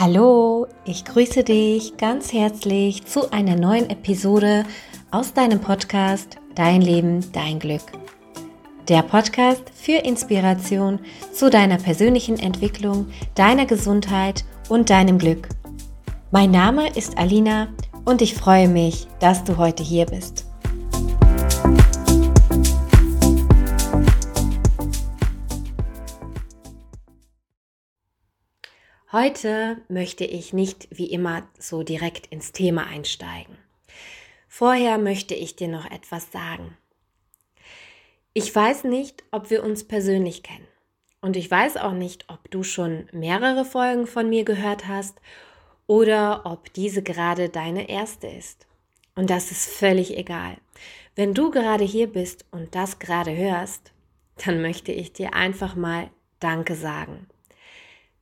Hallo, ich grüße dich ganz herzlich zu einer neuen Episode aus deinem Podcast Dein Leben, dein Glück. Der Podcast für Inspiration zu deiner persönlichen Entwicklung, deiner Gesundheit und deinem Glück. Mein Name ist Alina und ich freue mich, dass du heute hier bist. Heute möchte ich nicht wie immer so direkt ins Thema einsteigen. Vorher möchte ich dir noch etwas sagen. Ich weiß nicht, ob wir uns persönlich kennen. Und ich weiß auch nicht, ob du schon mehrere Folgen von mir gehört hast oder ob diese gerade deine erste ist. Und das ist völlig egal. Wenn du gerade hier bist und das gerade hörst, dann möchte ich dir einfach mal Danke sagen.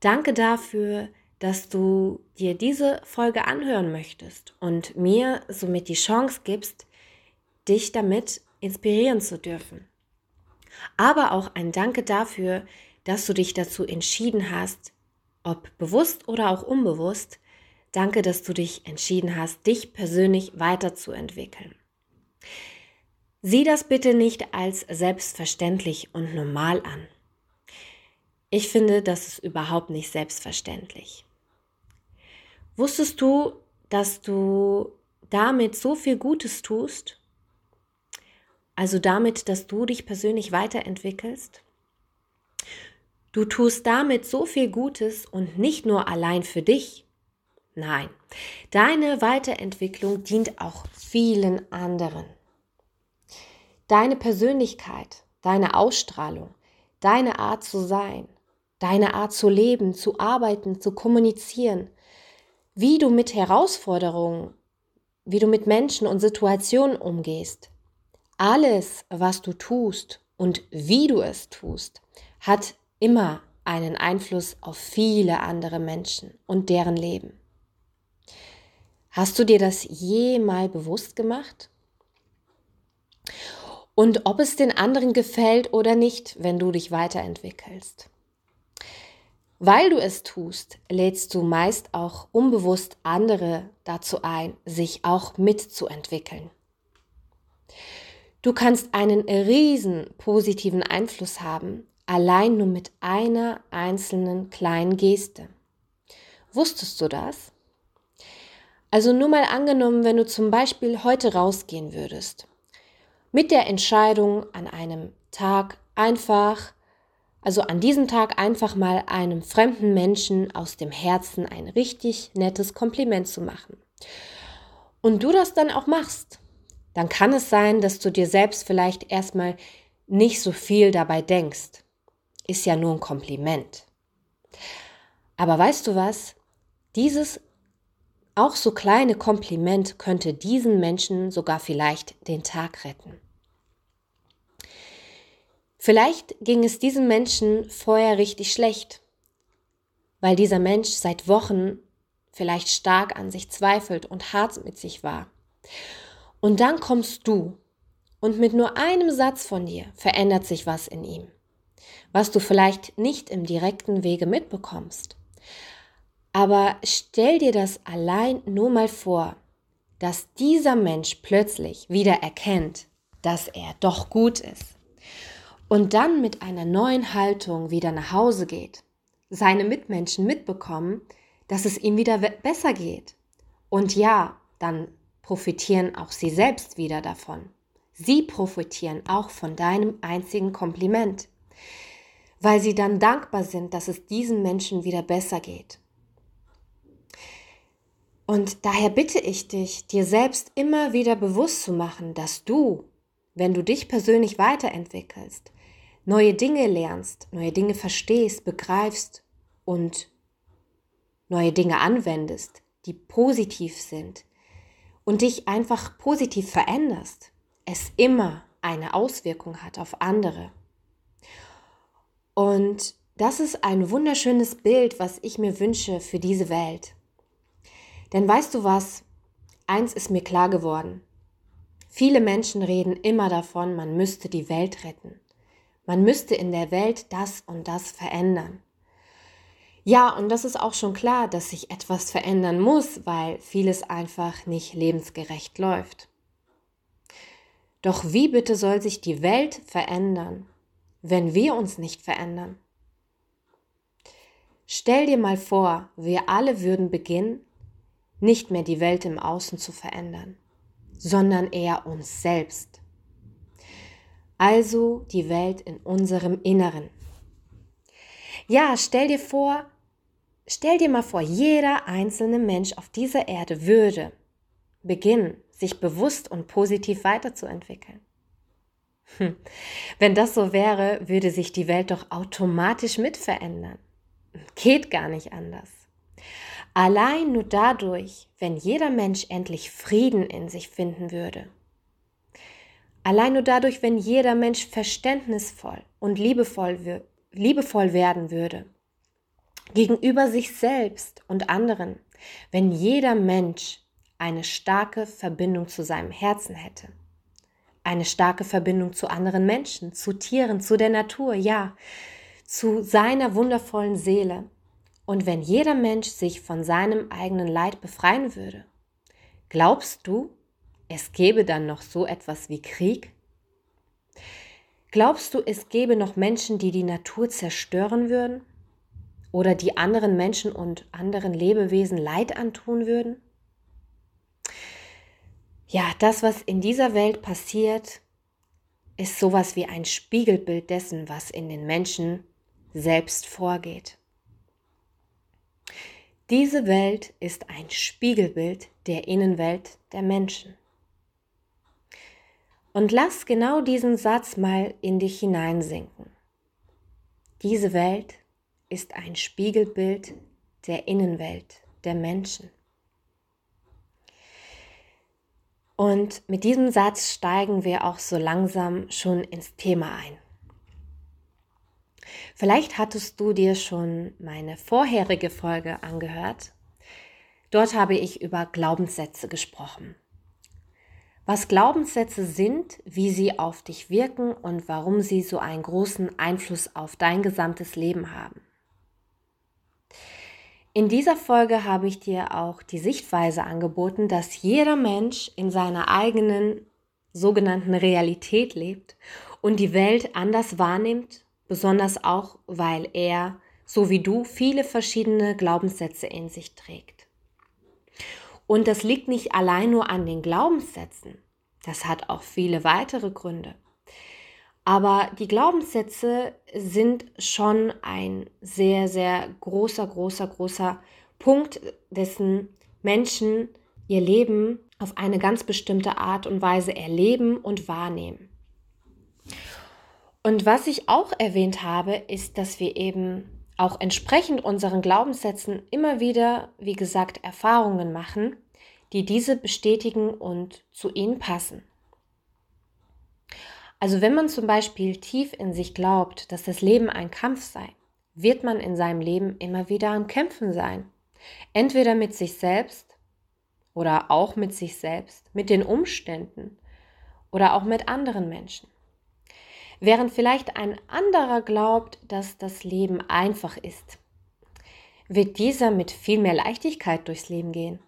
Danke dafür, dass du dir diese Folge anhören möchtest und mir somit die Chance gibst, dich damit inspirieren zu dürfen. Aber auch ein Danke dafür, dass du dich dazu entschieden hast, ob bewusst oder auch unbewusst, danke, dass du dich entschieden hast, dich persönlich weiterzuentwickeln. Sieh das bitte nicht als selbstverständlich und normal an. Ich finde, das ist überhaupt nicht selbstverständlich. Wusstest du, dass du damit so viel Gutes tust? Also damit, dass du dich persönlich weiterentwickelst? Du tust damit so viel Gutes und nicht nur allein für dich. Nein, deine Weiterentwicklung dient auch vielen anderen. Deine Persönlichkeit, deine Ausstrahlung, deine Art zu sein, deine Art zu leben, zu arbeiten, zu kommunizieren, wie du mit Herausforderungen, wie du mit Menschen und Situationen umgehst. Alles, was du tust und wie du es tust, hat immer einen Einfluss auf viele andere Menschen und deren Leben. Hast du dir das je mal bewusst gemacht? Und ob es den anderen gefällt oder nicht, wenn du dich weiterentwickelst. Weil du es tust, lädst du meist auch unbewusst andere dazu ein, sich auch mitzuentwickeln. Du kannst einen riesen positiven Einfluss haben, allein nur mit einer einzelnen kleinen Geste. Wusstest du das? Also nur mal angenommen, wenn du zum Beispiel heute rausgehen würdest, mit der Entscheidung an einem Tag einfach also an diesem Tag einfach mal einem fremden Menschen aus dem Herzen ein richtig nettes Kompliment zu machen. Und du das dann auch machst, dann kann es sein, dass du dir selbst vielleicht erstmal nicht so viel dabei denkst. Ist ja nur ein Kompliment. Aber weißt du was? Dieses auch so kleine Kompliment könnte diesen Menschen sogar vielleicht den Tag retten. Vielleicht ging es diesem Menschen vorher richtig schlecht, weil dieser Mensch seit Wochen vielleicht stark an sich zweifelt und hart mit sich war. Und dann kommst du und mit nur einem Satz von dir verändert sich was in ihm, was du vielleicht nicht im direkten Wege mitbekommst. Aber stell dir das allein nur mal vor, dass dieser Mensch plötzlich wieder erkennt, dass er doch gut ist und dann mit einer neuen Haltung wieder nach Hause geht, seine Mitmenschen mitbekommen, dass es ihm wieder besser geht. Und ja, dann profitieren auch sie selbst wieder davon. Sie profitieren auch von deinem einzigen Kompliment, weil sie dann dankbar sind, dass es diesen Menschen wieder besser geht. Und daher bitte ich dich, dir selbst immer wieder bewusst zu machen, dass du, wenn du dich persönlich weiterentwickelst, neue Dinge lernst, neue Dinge verstehst, begreifst und neue Dinge anwendest, die positiv sind und dich einfach positiv veränderst, es immer eine Auswirkung hat auf andere. Und das ist ein wunderschönes Bild, was ich mir wünsche für diese Welt. Denn weißt du was? Eins ist mir klar geworden. Viele Menschen reden immer davon, man müsste die Welt retten. Man müsste in der Welt das und das verändern. Ja, und das ist auch schon klar, dass sich etwas verändern muss, weil vieles einfach nicht lebensgerecht läuft. Doch wie bitte soll sich die Welt verändern, wenn wir uns nicht verändern? Stell dir mal vor, wir alle würden beginnen, nicht mehr die Welt im Außen zu verändern, sondern eher uns selbst. Also die Welt in unserem Inneren. Ja, stell dir vor, Stell dir mal vor, jeder einzelne Mensch auf dieser Erde würde beginnen, sich bewusst und positiv weiterzuentwickeln. Hm. Wenn das so wäre, würde sich die Welt doch automatisch mit verändern. Geht gar nicht anders. Allein nur dadurch, wenn jeder Mensch endlich Frieden in sich finden würde. Allein nur dadurch, wenn jeder Mensch verständnisvoll und liebevoll, liebevoll werden würde gegenüber sich selbst und anderen, wenn jeder Mensch eine starke Verbindung zu seinem Herzen hätte. Eine starke Verbindung zu anderen Menschen, zu Tieren, zu der Natur, ja, zu seiner wundervollen Seele. Und wenn jeder Mensch sich von seinem eigenen Leid befreien würde, glaubst du, es gäbe dann noch so etwas wie Krieg? Glaubst du, es gäbe noch Menschen, die die Natur zerstören würden? oder die anderen Menschen und anderen Lebewesen Leid antun würden? Ja, das, was in dieser Welt passiert, ist sowas wie ein Spiegelbild dessen, was in den Menschen selbst vorgeht. Diese Welt ist ein Spiegelbild der Innenwelt der Menschen. Und lass genau diesen Satz mal in dich hineinsinken. Diese Welt ist ein Spiegelbild der Innenwelt der Menschen. Und mit diesem Satz steigen wir auch so langsam schon ins Thema ein. Vielleicht hattest du dir schon meine vorherige Folge angehört. Dort habe ich über Glaubenssätze gesprochen. Was Glaubenssätze sind, wie sie auf dich wirken und warum sie so einen großen Einfluss auf dein gesamtes Leben haben. In dieser Folge habe ich dir auch die Sichtweise angeboten, dass jeder Mensch in seiner eigenen sogenannten Realität lebt und die Welt anders wahrnimmt, besonders auch, weil er, so wie du, viele verschiedene Glaubenssätze in sich trägt. Und das liegt nicht allein nur an den Glaubenssätzen, das hat auch viele weitere Gründe. Aber die Glaubenssätze sind schon ein sehr, sehr großer, großer, großer Punkt, dessen Menschen ihr Leben auf eine ganz bestimmte Art und Weise erleben und wahrnehmen. Und was ich auch erwähnt habe, ist, dass wir eben auch entsprechend unseren Glaubenssätzen immer wieder, wie gesagt, Erfahrungen machen, die diese bestätigen und zu ihnen passen. Also wenn man zum Beispiel tief in sich glaubt, dass das Leben ein Kampf sei, wird man in seinem Leben immer wieder am Kämpfen sein. Entweder mit sich selbst oder auch mit sich selbst, mit den Umständen oder auch mit anderen Menschen. Während vielleicht ein anderer glaubt, dass das Leben einfach ist, wird dieser mit viel mehr Leichtigkeit durchs Leben gehen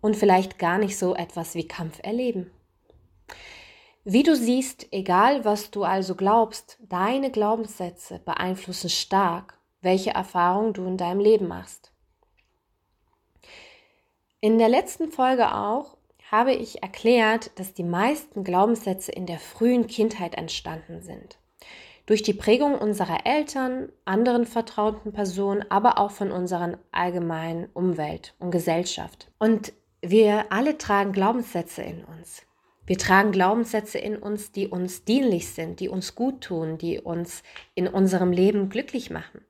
und vielleicht gar nicht so etwas wie Kampf erleben. Wie du siehst, egal was du also glaubst, deine Glaubenssätze beeinflussen stark, welche Erfahrungen du in deinem Leben machst. In der letzten Folge auch habe ich erklärt, dass die meisten Glaubenssätze in der frühen Kindheit entstanden sind. Durch die Prägung unserer Eltern, anderen vertrauten Personen, aber auch von unserer allgemeinen Umwelt und Gesellschaft. Und wir alle tragen Glaubenssätze in uns. Wir tragen Glaubenssätze in uns, die uns dienlich sind, die uns gut tun, die uns in unserem Leben glücklich machen.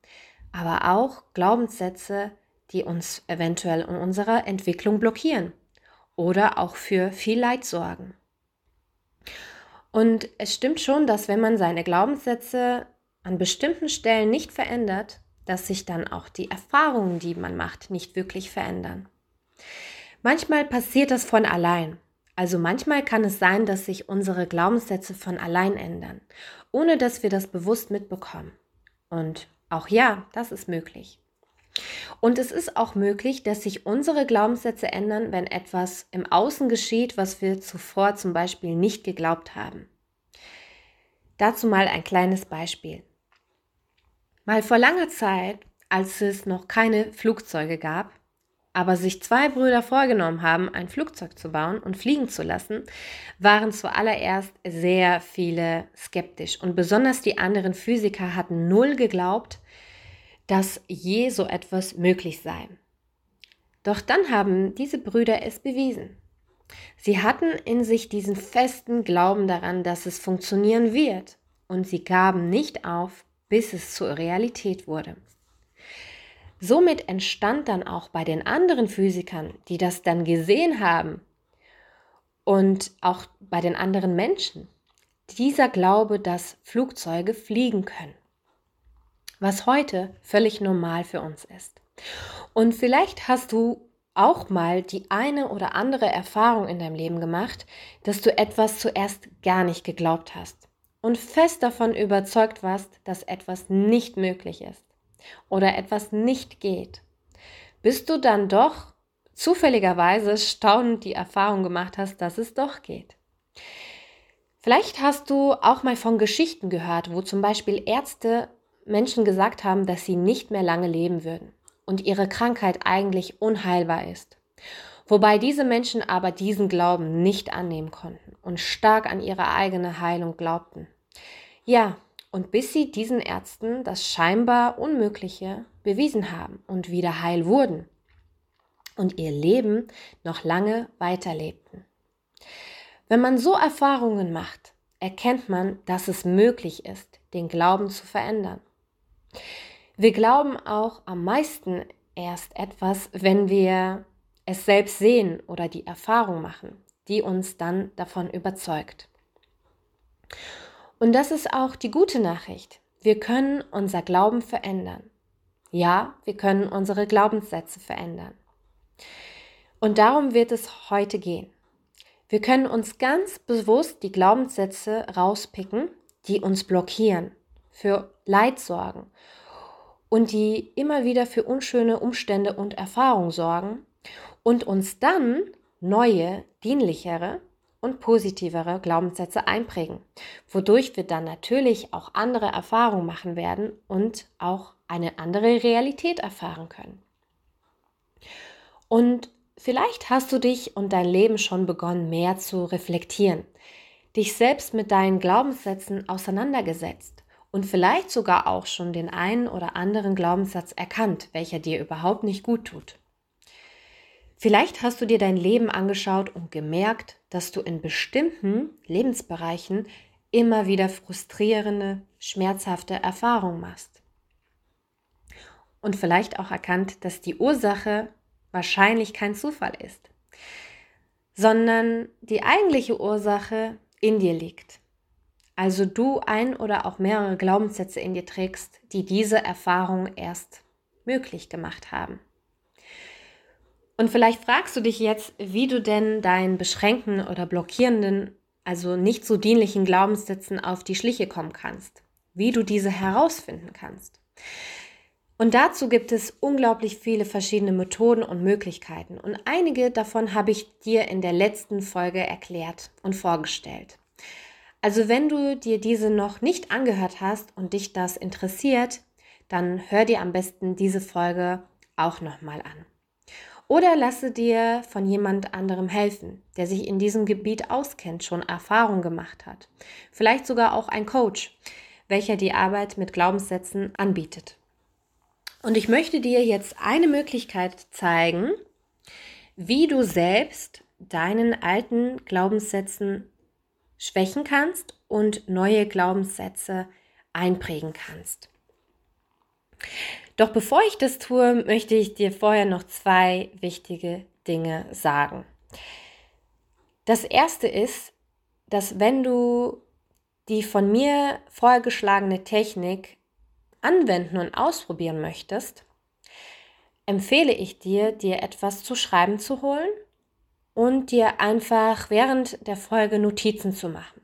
Aber auch Glaubenssätze, die uns eventuell in unserer Entwicklung blockieren oder auch für viel Leid sorgen. Und es stimmt schon, dass wenn man seine Glaubenssätze an bestimmten Stellen nicht verändert, dass sich dann auch die Erfahrungen, die man macht, nicht wirklich verändern. Manchmal passiert das von allein. Also manchmal kann es sein, dass sich unsere Glaubenssätze von allein ändern, ohne dass wir das bewusst mitbekommen. Und auch ja, das ist möglich. Und es ist auch möglich, dass sich unsere Glaubenssätze ändern, wenn etwas im Außen geschieht, was wir zuvor zum Beispiel nicht geglaubt haben. Dazu mal ein kleines Beispiel. Mal vor langer Zeit, als es noch keine Flugzeuge gab, aber sich zwei Brüder vorgenommen haben, ein Flugzeug zu bauen und fliegen zu lassen, waren zuallererst sehr viele skeptisch. Und besonders die anderen Physiker hatten null geglaubt, dass je so etwas möglich sei. Doch dann haben diese Brüder es bewiesen. Sie hatten in sich diesen festen Glauben daran, dass es funktionieren wird, und sie gaben nicht auf, bis es zur Realität wurde. Somit entstand dann auch bei den anderen Physikern, die das dann gesehen haben und auch bei den anderen Menschen, dieser Glaube, dass Flugzeuge fliegen können, was heute völlig normal für uns ist. Und vielleicht hast du auch mal die eine oder andere Erfahrung in deinem Leben gemacht, dass du etwas zuerst gar nicht geglaubt hast und fest davon überzeugt warst, dass etwas nicht möglich ist oder etwas nicht geht, bis du dann doch zufälligerweise staunend die Erfahrung gemacht hast, dass es doch geht. Vielleicht hast du auch mal von Geschichten gehört, wo zum Beispiel Ärzte Menschen gesagt haben, dass sie nicht mehr lange leben würden und ihre Krankheit eigentlich unheilbar ist. Wobei diese Menschen aber diesen Glauben nicht annehmen konnten und stark an ihre eigene Heilung glaubten. Ja, und bis sie diesen Ärzten das scheinbar Unmögliche bewiesen haben und wieder heil wurden und ihr Leben noch lange weiterlebten. Wenn man so Erfahrungen macht, erkennt man, dass es möglich ist, den Glauben zu verändern. Wir glauben auch am meisten erst etwas, wenn wir es selbst sehen oder die Erfahrung machen, die uns dann davon überzeugt. Und das ist auch die gute Nachricht. Wir können unser Glauben verändern. Ja, wir können unsere Glaubenssätze verändern. Und darum wird es heute gehen. Wir können uns ganz bewusst die Glaubenssätze rauspicken, die uns blockieren, für Leid sorgen und die immer wieder für unschöne Umstände und Erfahrungen sorgen und uns dann neue, dienlichere und positivere Glaubenssätze einprägen, wodurch wir dann natürlich auch andere Erfahrungen machen werden und auch eine andere Realität erfahren können. Und vielleicht hast du dich und dein Leben schon begonnen, mehr zu reflektieren, dich selbst mit deinen Glaubenssätzen auseinandergesetzt und vielleicht sogar auch schon den einen oder anderen Glaubenssatz erkannt, welcher dir überhaupt nicht gut tut. Vielleicht hast du dir dein Leben angeschaut und gemerkt, dass du in bestimmten Lebensbereichen immer wieder frustrierende, schmerzhafte Erfahrungen machst. Und vielleicht auch erkannt, dass die Ursache wahrscheinlich kein Zufall ist, sondern die eigentliche Ursache in dir liegt. Also du ein oder auch mehrere Glaubenssätze in dir trägst, die diese Erfahrung erst möglich gemacht haben. Und vielleicht fragst du dich jetzt, wie du denn deinen beschränkten oder blockierenden, also nicht so dienlichen Glaubenssätzen auf die Schliche kommen kannst, wie du diese herausfinden kannst. Und dazu gibt es unglaublich viele verschiedene Methoden und Möglichkeiten. Und einige davon habe ich dir in der letzten Folge erklärt und vorgestellt. Also wenn du dir diese noch nicht angehört hast und dich das interessiert, dann hör dir am besten diese Folge auch nochmal an. Oder lasse dir von jemand anderem helfen, der sich in diesem Gebiet auskennt, schon Erfahrung gemacht hat. Vielleicht sogar auch ein Coach, welcher die Arbeit mit Glaubenssätzen anbietet. Und ich möchte dir jetzt eine Möglichkeit zeigen, wie du selbst deinen alten Glaubenssätzen schwächen kannst und neue Glaubenssätze einprägen kannst. Doch bevor ich das tue, möchte ich dir vorher noch zwei wichtige Dinge sagen. Das erste ist, dass wenn du die von mir vorgeschlagene Technik anwenden und ausprobieren möchtest, empfehle ich dir, dir etwas zu schreiben zu holen und dir einfach während der Folge Notizen zu machen,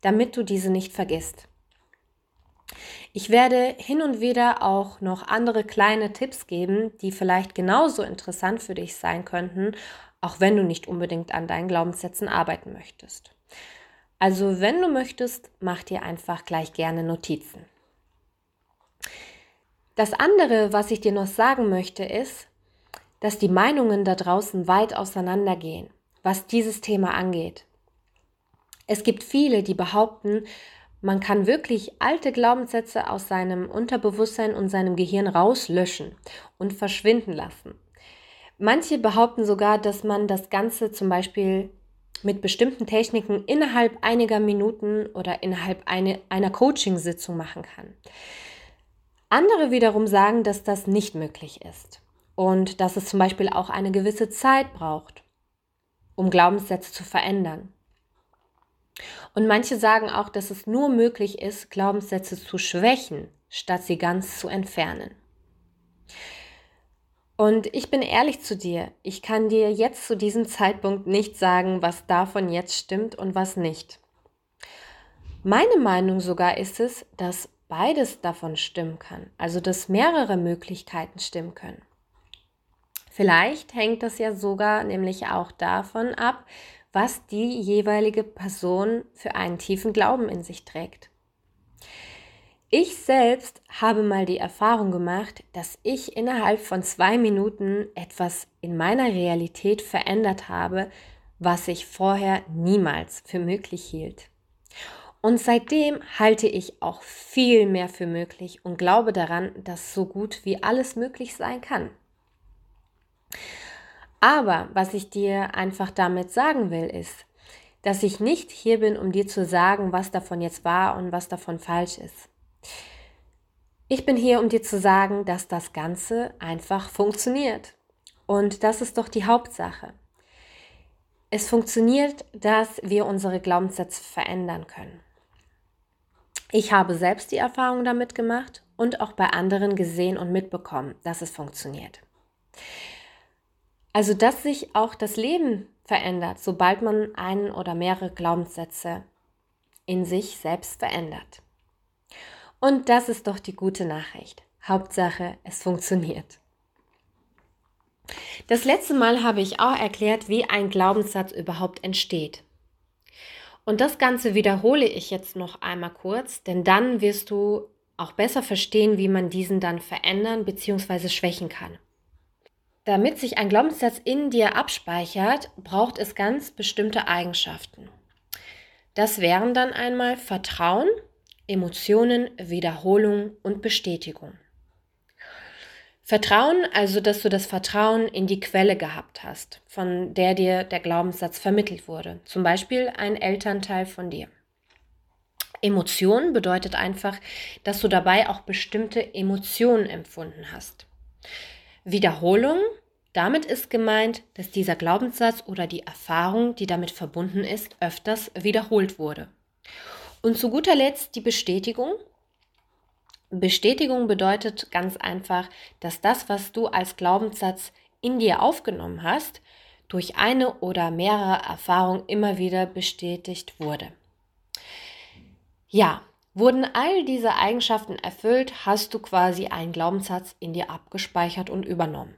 damit du diese nicht vergisst. Ich werde hin und wieder auch noch andere kleine Tipps geben, die vielleicht genauso interessant für dich sein könnten, auch wenn du nicht unbedingt an deinen Glaubenssätzen arbeiten möchtest. Also wenn du möchtest, mach dir einfach gleich gerne Notizen. Das andere, was ich dir noch sagen möchte, ist, dass die Meinungen da draußen weit auseinandergehen, was dieses Thema angeht. Es gibt viele, die behaupten, man kann wirklich alte Glaubenssätze aus seinem Unterbewusstsein und seinem Gehirn rauslöschen und verschwinden lassen. Manche behaupten sogar, dass man das Ganze zum Beispiel mit bestimmten Techniken innerhalb einiger Minuten oder innerhalb eine, einer Coaching-Sitzung machen kann. Andere wiederum sagen, dass das nicht möglich ist und dass es zum Beispiel auch eine gewisse Zeit braucht, um Glaubenssätze zu verändern. Und manche sagen auch, dass es nur möglich ist, Glaubenssätze zu schwächen, statt sie ganz zu entfernen. Und ich bin ehrlich zu dir, ich kann dir jetzt zu diesem Zeitpunkt nicht sagen, was davon jetzt stimmt und was nicht. Meine Meinung sogar ist es, dass beides davon stimmen kann, also dass mehrere Möglichkeiten stimmen können. Vielleicht hängt das ja sogar nämlich auch davon ab, was die jeweilige Person für einen tiefen Glauben in sich trägt. Ich selbst habe mal die Erfahrung gemacht, dass ich innerhalb von zwei Minuten etwas in meiner Realität verändert habe, was ich vorher niemals für möglich hielt. Und seitdem halte ich auch viel mehr für möglich und glaube daran, dass so gut wie alles möglich sein kann. Aber was ich dir einfach damit sagen will, ist, dass ich nicht hier bin, um dir zu sagen, was davon jetzt wahr und was davon falsch ist. Ich bin hier, um dir zu sagen, dass das Ganze einfach funktioniert. Und das ist doch die Hauptsache. Es funktioniert, dass wir unsere Glaubenssätze verändern können. Ich habe selbst die Erfahrung damit gemacht und auch bei anderen gesehen und mitbekommen, dass es funktioniert. Also, dass sich auch das Leben verändert, sobald man einen oder mehrere Glaubenssätze in sich selbst verändert. Und das ist doch die gute Nachricht. Hauptsache, es funktioniert. Das letzte Mal habe ich auch erklärt, wie ein Glaubenssatz überhaupt entsteht. Und das Ganze wiederhole ich jetzt noch einmal kurz, denn dann wirst du auch besser verstehen, wie man diesen dann verändern bzw. schwächen kann. Damit sich ein Glaubenssatz in dir abspeichert, braucht es ganz bestimmte Eigenschaften. Das wären dann einmal Vertrauen, Emotionen, Wiederholung und Bestätigung. Vertrauen, also dass du das Vertrauen in die Quelle gehabt hast, von der dir der Glaubenssatz vermittelt wurde, zum Beispiel ein Elternteil von dir. Emotion bedeutet einfach, dass du dabei auch bestimmte Emotionen empfunden hast. Wiederholung, damit ist gemeint, dass dieser Glaubenssatz oder die Erfahrung, die damit verbunden ist, öfters wiederholt wurde. Und zu guter Letzt die Bestätigung. Bestätigung bedeutet ganz einfach, dass das, was du als Glaubenssatz in dir aufgenommen hast, durch eine oder mehrere Erfahrungen immer wieder bestätigt wurde. Ja, Wurden all diese Eigenschaften erfüllt, hast du quasi einen Glaubenssatz in dir abgespeichert und übernommen.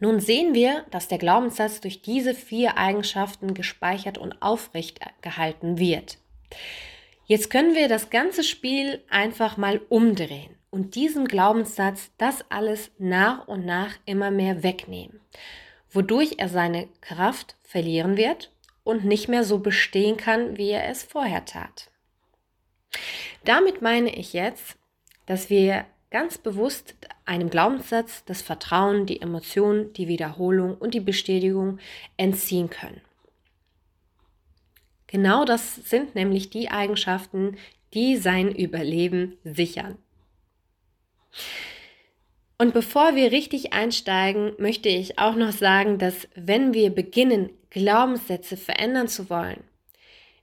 Nun sehen wir, dass der Glaubenssatz durch diese vier Eigenschaften gespeichert und aufrecht gehalten wird. Jetzt können wir das ganze Spiel einfach mal umdrehen und diesem Glaubenssatz das alles nach und nach immer mehr wegnehmen, wodurch er seine Kraft verlieren wird und nicht mehr so bestehen kann, wie er es vorher tat. Damit meine ich jetzt, dass wir ganz bewusst einem Glaubenssatz das Vertrauen, die Emotion, die Wiederholung und die Bestätigung entziehen können. Genau das sind nämlich die Eigenschaften, die sein Überleben sichern. Und bevor wir richtig einsteigen, möchte ich auch noch sagen, dass wenn wir beginnen, Glaubenssätze verändern zu wollen,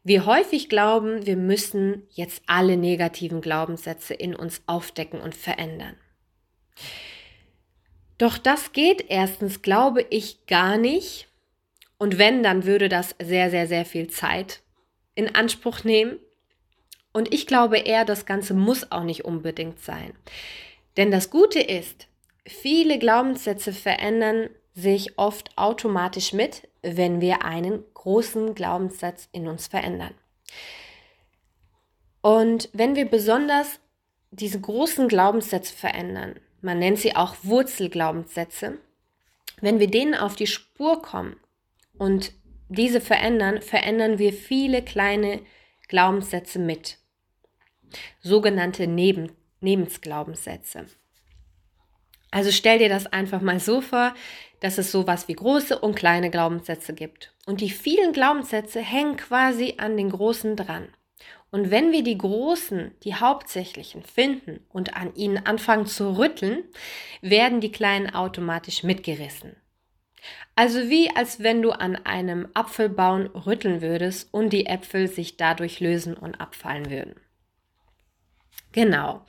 wir häufig glauben, wir müssen jetzt alle negativen Glaubenssätze in uns aufdecken und verändern. Doch das geht erstens, glaube ich, gar nicht. Und wenn, dann würde das sehr, sehr, sehr viel Zeit in Anspruch nehmen. Und ich glaube eher, das Ganze muss auch nicht unbedingt sein. Denn das Gute ist, viele Glaubenssätze verändern sich oft automatisch mit, wenn wir einen großen Glaubenssatz in uns verändern. Und wenn wir besonders diese großen Glaubenssätze verändern, man nennt sie auch Wurzelglaubenssätze, wenn wir denen auf die Spur kommen und diese verändern, verändern wir viele kleine Glaubenssätze mit. Sogenannte Neben Nebensglaubenssätze. Also stell dir das einfach mal so vor, dass es sowas wie große und kleine Glaubenssätze gibt. Und die vielen Glaubenssätze hängen quasi an den großen dran. Und wenn wir die großen, die hauptsächlichen finden und an ihnen anfangen zu rütteln, werden die kleinen automatisch mitgerissen. Also wie als wenn du an einem Apfelbaum rütteln würdest und die Äpfel sich dadurch lösen und abfallen würden. Genau.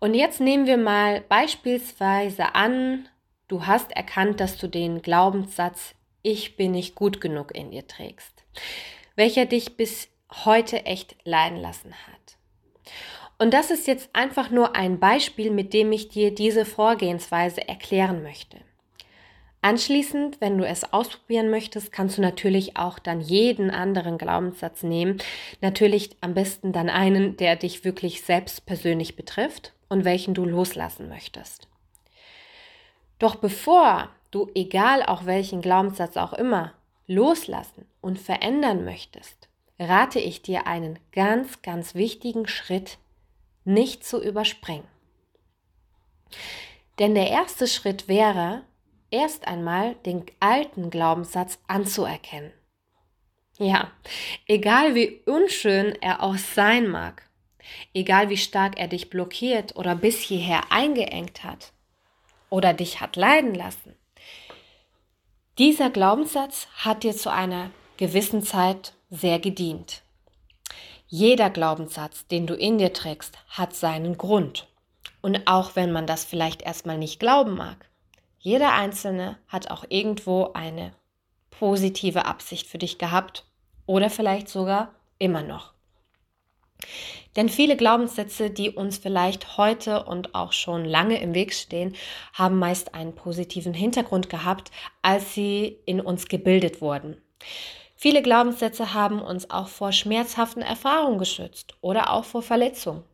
Und jetzt nehmen wir mal beispielsweise an, du hast erkannt, dass du den Glaubenssatz Ich bin nicht gut genug in dir trägst, welcher dich bis heute echt leiden lassen hat. Und das ist jetzt einfach nur ein Beispiel, mit dem ich dir diese Vorgehensweise erklären möchte. Anschließend, wenn du es ausprobieren möchtest, kannst du natürlich auch dann jeden anderen Glaubenssatz nehmen. Natürlich am besten dann einen, der dich wirklich selbst persönlich betrifft und welchen du loslassen möchtest. Doch bevor du, egal auch welchen Glaubenssatz auch immer, loslassen und verändern möchtest, rate ich dir einen ganz, ganz wichtigen Schritt nicht zu überspringen. Denn der erste Schritt wäre, erst einmal den alten Glaubenssatz anzuerkennen. Ja, egal wie unschön er auch sein mag, egal wie stark er dich blockiert oder bis hierher eingeengt hat oder dich hat leiden lassen, dieser Glaubenssatz hat dir zu einer gewissen Zeit sehr gedient. Jeder Glaubenssatz, den du in dir trägst, hat seinen Grund. Und auch wenn man das vielleicht erstmal nicht glauben mag, jeder Einzelne hat auch irgendwo eine positive Absicht für dich gehabt oder vielleicht sogar immer noch. Denn viele Glaubenssätze, die uns vielleicht heute und auch schon lange im Weg stehen, haben meist einen positiven Hintergrund gehabt, als sie in uns gebildet wurden. Viele Glaubenssätze haben uns auch vor schmerzhaften Erfahrungen geschützt oder auch vor Verletzungen.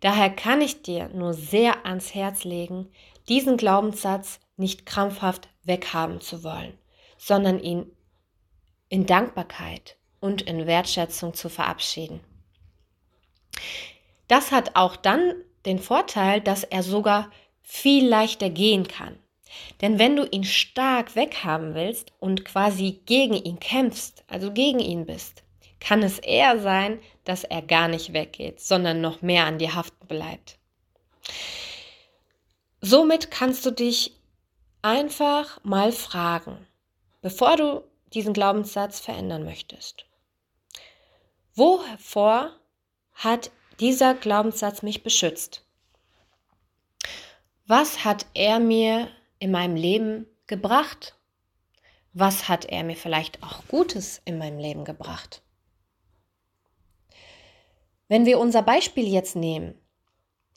Daher kann ich dir nur sehr ans Herz legen, diesen Glaubenssatz nicht krampfhaft weghaben zu wollen, sondern ihn in Dankbarkeit und in Wertschätzung zu verabschieden. Das hat auch dann den Vorteil, dass er sogar viel leichter gehen kann. Denn wenn du ihn stark weghaben willst und quasi gegen ihn kämpfst, also gegen ihn bist, kann es eher sein, dass er gar nicht weggeht, sondern noch mehr an dir haften bleibt. Somit kannst du dich einfach mal fragen, bevor du diesen Glaubenssatz verändern möchtest. Wovor hat dieser Glaubenssatz mich beschützt? Was hat er mir in meinem Leben gebracht? Was hat er mir vielleicht auch Gutes in meinem Leben gebracht? Wenn wir unser Beispiel jetzt nehmen,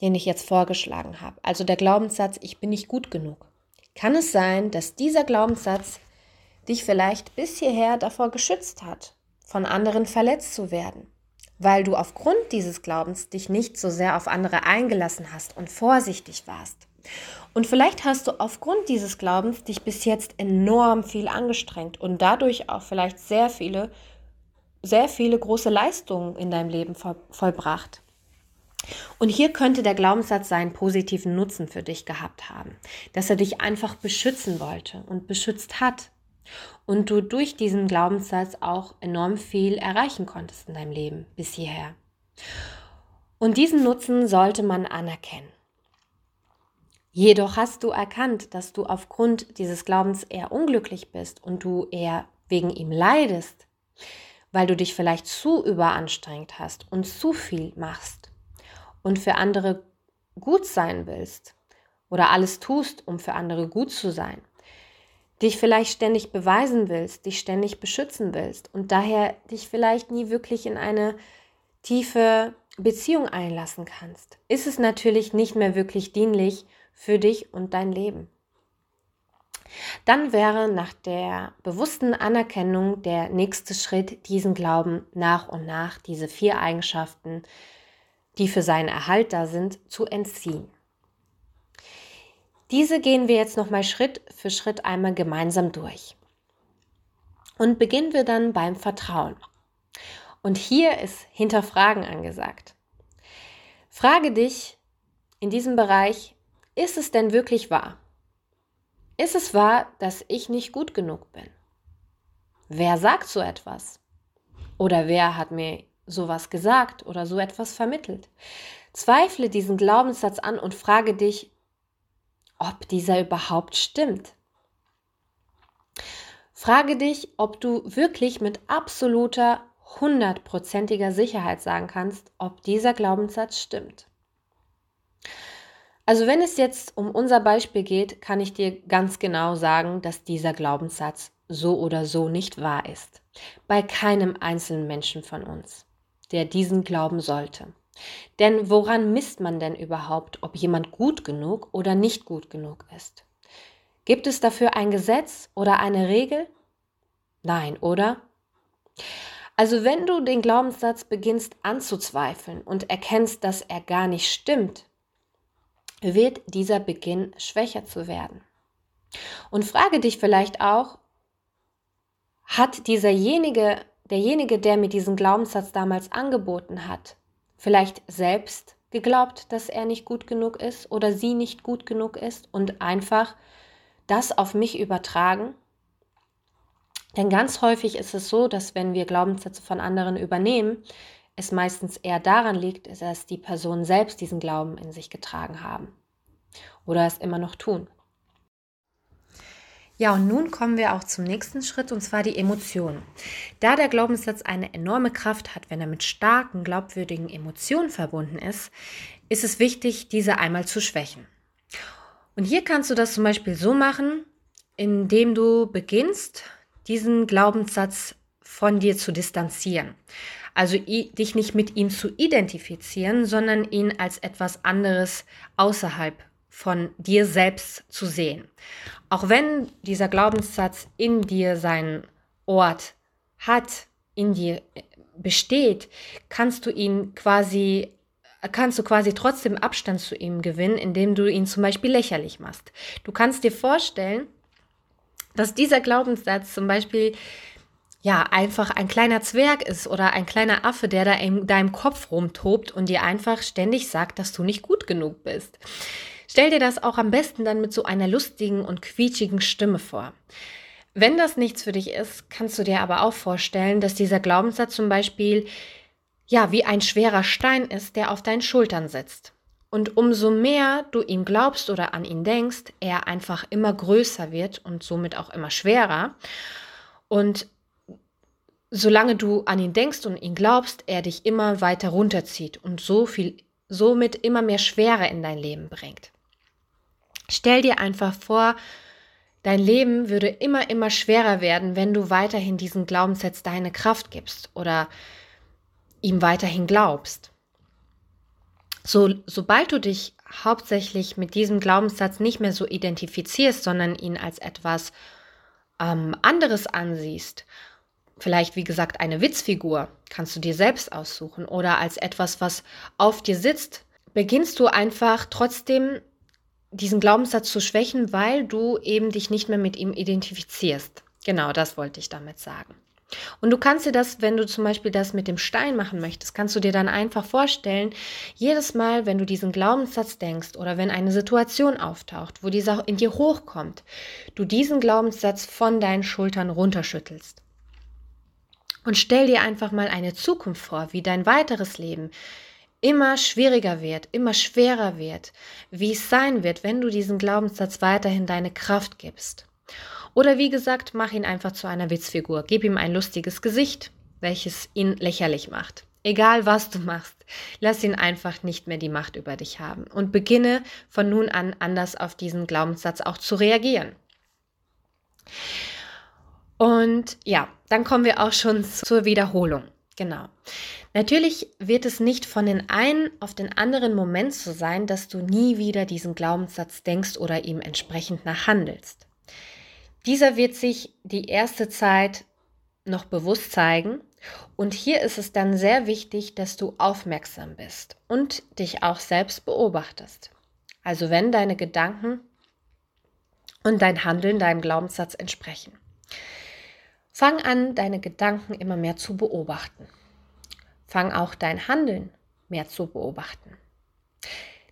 den ich jetzt vorgeschlagen habe, also der Glaubenssatz, ich bin nicht gut genug kann es sein, dass dieser Glaubenssatz dich vielleicht bis hierher davor geschützt hat, von anderen verletzt zu werden, weil du aufgrund dieses Glaubens dich nicht so sehr auf andere eingelassen hast und vorsichtig warst. Und vielleicht hast du aufgrund dieses Glaubens dich bis jetzt enorm viel angestrengt und dadurch auch vielleicht sehr viele, sehr viele große Leistungen in deinem Leben vollbracht. Und hier könnte der Glaubenssatz seinen positiven Nutzen für dich gehabt haben, dass er dich einfach beschützen wollte und beschützt hat. Und du durch diesen Glaubenssatz auch enorm viel erreichen konntest in deinem Leben bis hierher. Und diesen Nutzen sollte man anerkennen. Jedoch hast du erkannt, dass du aufgrund dieses Glaubens eher unglücklich bist und du eher wegen ihm leidest, weil du dich vielleicht zu überanstrengt hast und zu viel machst und für andere gut sein willst oder alles tust, um für andere gut zu sein, dich vielleicht ständig beweisen willst, dich ständig beschützen willst und daher dich vielleicht nie wirklich in eine tiefe Beziehung einlassen kannst, ist es natürlich nicht mehr wirklich dienlich für dich und dein Leben. Dann wäre nach der bewussten Anerkennung der nächste Schritt, diesen Glauben nach und nach, diese vier Eigenschaften, die für seinen Erhalt da sind, zu entziehen. Diese gehen wir jetzt nochmal Schritt für Schritt einmal gemeinsam durch. Und beginnen wir dann beim Vertrauen. Und hier ist Hinterfragen angesagt. Frage dich in diesem Bereich, ist es denn wirklich wahr? Ist es wahr, dass ich nicht gut genug bin? Wer sagt so etwas? Oder wer hat mir sowas gesagt oder so etwas vermittelt? Zweifle diesen Glaubenssatz an und frage dich, ob dieser überhaupt stimmt. Frage dich, ob du wirklich mit absoluter, hundertprozentiger Sicherheit sagen kannst, ob dieser Glaubenssatz stimmt. Also wenn es jetzt um unser Beispiel geht, kann ich dir ganz genau sagen, dass dieser Glaubenssatz so oder so nicht wahr ist. Bei keinem einzelnen Menschen von uns, der diesen glauben sollte. Denn woran misst man denn überhaupt, ob jemand gut genug oder nicht gut genug ist? Gibt es dafür ein Gesetz oder eine Regel? Nein, oder? Also wenn du den Glaubenssatz beginnst anzuzweifeln und erkennst, dass er gar nicht stimmt, wird dieser Beginn schwächer zu werden. Und frage dich vielleicht auch, hat dieserjenige, derjenige, der mir diesen Glaubenssatz damals angeboten hat, vielleicht selbst geglaubt, dass er nicht gut genug ist oder sie nicht gut genug ist und einfach das auf mich übertragen? Denn ganz häufig ist es so, dass wenn wir Glaubenssätze von anderen übernehmen, es meistens eher daran liegt, dass die Personen selbst diesen Glauben in sich getragen haben oder es immer noch tun. Ja, und nun kommen wir auch zum nächsten Schritt, und zwar die Emotionen. Da der Glaubenssatz eine enorme Kraft hat, wenn er mit starken, glaubwürdigen Emotionen verbunden ist, ist es wichtig, diese einmal zu schwächen. Und hier kannst du das zum Beispiel so machen, indem du beginnst, diesen Glaubenssatz von dir zu distanzieren. Also dich nicht mit ihm zu identifizieren, sondern ihn als etwas anderes außerhalb von dir selbst zu sehen. Auch wenn dieser Glaubenssatz in dir seinen Ort hat, in dir besteht, kannst du ihn quasi kannst du quasi trotzdem Abstand zu ihm gewinnen, indem du ihn zum Beispiel lächerlich machst. Du kannst dir vorstellen, dass dieser Glaubenssatz zum Beispiel ja, einfach ein kleiner Zwerg ist oder ein kleiner Affe, der da in deinem Kopf rumtobt und dir einfach ständig sagt, dass du nicht gut genug bist. Stell dir das auch am besten dann mit so einer lustigen und quietschigen Stimme vor. Wenn das nichts für dich ist, kannst du dir aber auch vorstellen, dass dieser Glaubenssatz zum Beispiel ja wie ein schwerer Stein ist, der auf deinen Schultern sitzt. Und umso mehr du ihm glaubst oder an ihn denkst, er einfach immer größer wird und somit auch immer schwerer. Und solange du an ihn denkst und ihn glaubst, er dich immer weiter runterzieht und so viel, somit immer mehr Schwere in dein Leben bringt. Stell dir einfach vor, dein Leben würde immer, immer schwerer werden, wenn du weiterhin diesen Glaubenssatz deine Kraft gibst oder ihm weiterhin glaubst. So, sobald du dich hauptsächlich mit diesem Glaubenssatz nicht mehr so identifizierst, sondern ihn als etwas ähm, anderes ansiehst vielleicht, wie gesagt, eine Witzfigur, kannst du dir selbst aussuchen oder als etwas, was auf dir sitzt, beginnst du einfach trotzdem diesen Glaubenssatz zu schwächen, weil du eben dich nicht mehr mit ihm identifizierst. Genau, das wollte ich damit sagen. Und du kannst dir das, wenn du zum Beispiel das mit dem Stein machen möchtest, kannst du dir dann einfach vorstellen, jedes Mal, wenn du diesen Glaubenssatz denkst oder wenn eine Situation auftaucht, wo dieser in dir hochkommt, du diesen Glaubenssatz von deinen Schultern runterschüttelst. Und stell dir einfach mal eine Zukunft vor, wie dein weiteres Leben immer schwieriger wird, immer schwerer wird, wie es sein wird, wenn du diesen Glaubenssatz weiterhin deine Kraft gibst. Oder wie gesagt, mach ihn einfach zu einer Witzfigur, gib ihm ein lustiges Gesicht, welches ihn lächerlich macht. Egal was du machst, lass ihn einfach nicht mehr die Macht über dich haben und beginne von nun an anders auf diesen Glaubenssatz auch zu reagieren. Und ja, dann kommen wir auch schon zur Wiederholung. Genau. Natürlich wird es nicht von den einen auf den anderen Moment so sein, dass du nie wieder diesen Glaubenssatz denkst oder ihm entsprechend nachhandelst. Dieser wird sich die erste Zeit noch bewusst zeigen und hier ist es dann sehr wichtig, dass du aufmerksam bist und dich auch selbst beobachtest. Also wenn deine Gedanken und dein Handeln deinem Glaubenssatz entsprechen. Fang an, deine Gedanken immer mehr zu beobachten. Fang auch dein Handeln mehr zu beobachten.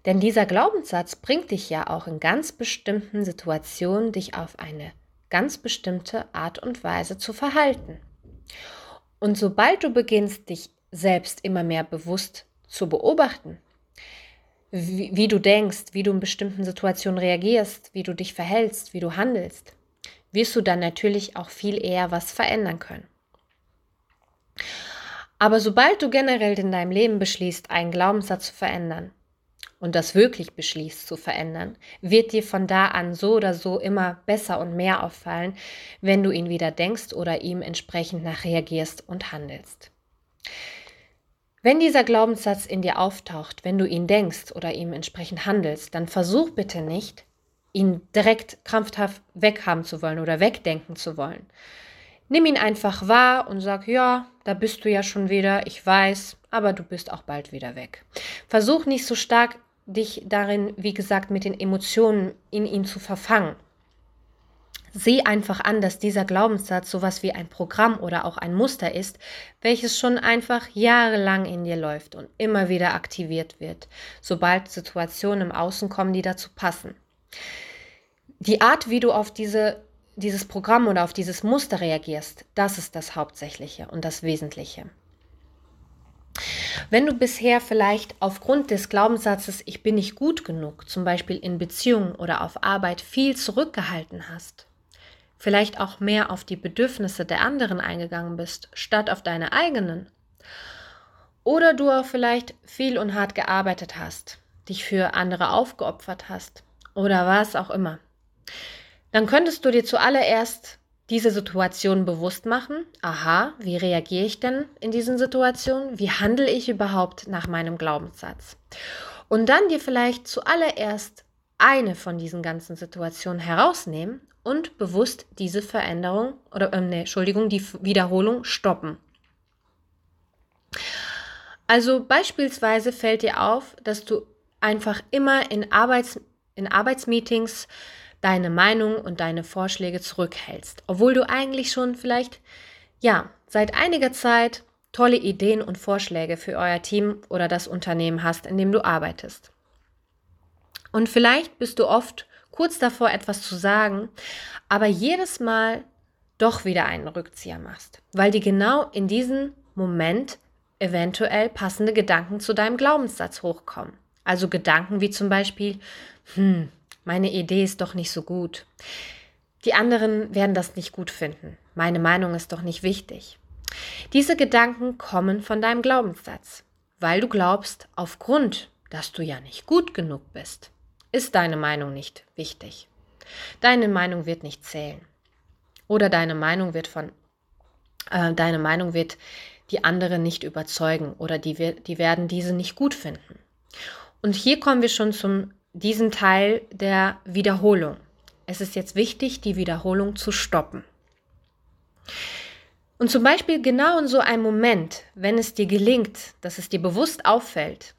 Denn dieser Glaubenssatz bringt dich ja auch in ganz bestimmten Situationen, dich auf eine ganz bestimmte Art und Weise zu verhalten. Und sobald du beginnst, dich selbst immer mehr bewusst zu beobachten, wie, wie, du denkst, wie du in bestimmten Situationen reagierst, wie du dich verhältst, wie du handelst, wirst du dann natürlich auch viel eher was verändern können. Aber sobald du generell in deinem Leben beschließt, einen Glaubenssatz zu verändern und das wirklich beschließt zu verändern, wird dir von da an so oder so immer besser und mehr auffallen, wenn du ihn wieder denkst oder ihm entsprechend nach reagierst und handelst. Wenn dieser Glaubenssatz in dir auftaucht, wenn du ihn denkst oder ihm entsprechend handelst, dann versuch bitte nicht, ihn direkt krampfhaft weghaben zu wollen oder wegdenken zu wollen. Nimm ihn einfach wahr und sag, ja, da bist du ja schon wieder, ich weiß, aber du bist auch bald wieder weg. Versuch nicht so stark dich darin, wie gesagt, mit den Emotionen in ihn zu verfangen. Sieh einfach an, dass dieser Glaubenssatz sowas wie ein Programm oder auch ein Muster ist, welches schon einfach jahrelang in dir läuft und immer wieder aktiviert wird, sobald Situationen im Außen kommen, die dazu passen. Die Art, wie du auf diese, dieses Programm oder auf dieses Muster reagierst, das ist das Hauptsächliche und das Wesentliche. Wenn du bisher vielleicht aufgrund des Glaubenssatzes, ich bin nicht gut genug, zum Beispiel in Beziehungen oder auf Arbeit, viel zurückgehalten hast, vielleicht auch mehr auf die Bedürfnisse der anderen eingegangen bist, statt auf deine eigenen, oder du auch vielleicht viel und hart gearbeitet hast, dich für andere aufgeopfert hast, oder was auch immer, dann könntest du dir zuallererst diese Situation bewusst machen. Aha, wie reagiere ich denn in diesen Situationen? Wie handle ich überhaupt nach meinem Glaubenssatz? Und dann dir vielleicht zuallererst eine von diesen ganzen Situationen herausnehmen und bewusst diese Veränderung oder äh, nee, Entschuldigung, die Wiederholung stoppen. Also beispielsweise fällt dir auf, dass du einfach immer in Arbeits in Arbeitsmeetings deine Meinung und deine Vorschläge zurückhältst, obwohl du eigentlich schon vielleicht, ja, seit einiger Zeit tolle Ideen und Vorschläge für euer Team oder das Unternehmen hast, in dem du arbeitest. Und vielleicht bist du oft kurz davor, etwas zu sagen, aber jedes Mal doch wieder einen Rückzieher machst, weil dir genau in diesem Moment eventuell passende Gedanken zu deinem Glaubenssatz hochkommen. Also Gedanken wie zum Beispiel, hm, meine Idee ist doch nicht so gut. Die anderen werden das nicht gut finden. Meine Meinung ist doch nicht wichtig. Diese Gedanken kommen von deinem Glaubenssatz, weil du glaubst, aufgrund, dass du ja nicht gut genug bist, ist deine Meinung nicht wichtig. Deine Meinung wird nicht zählen. Oder deine Meinung wird von äh, deine Meinung wird die anderen nicht überzeugen oder die, die werden diese nicht gut finden. Und hier kommen wir schon zum diesen Teil der Wiederholung. Es ist jetzt wichtig, die Wiederholung zu stoppen. Und zum Beispiel genau in so einem Moment, wenn es dir gelingt, dass es dir bewusst auffällt,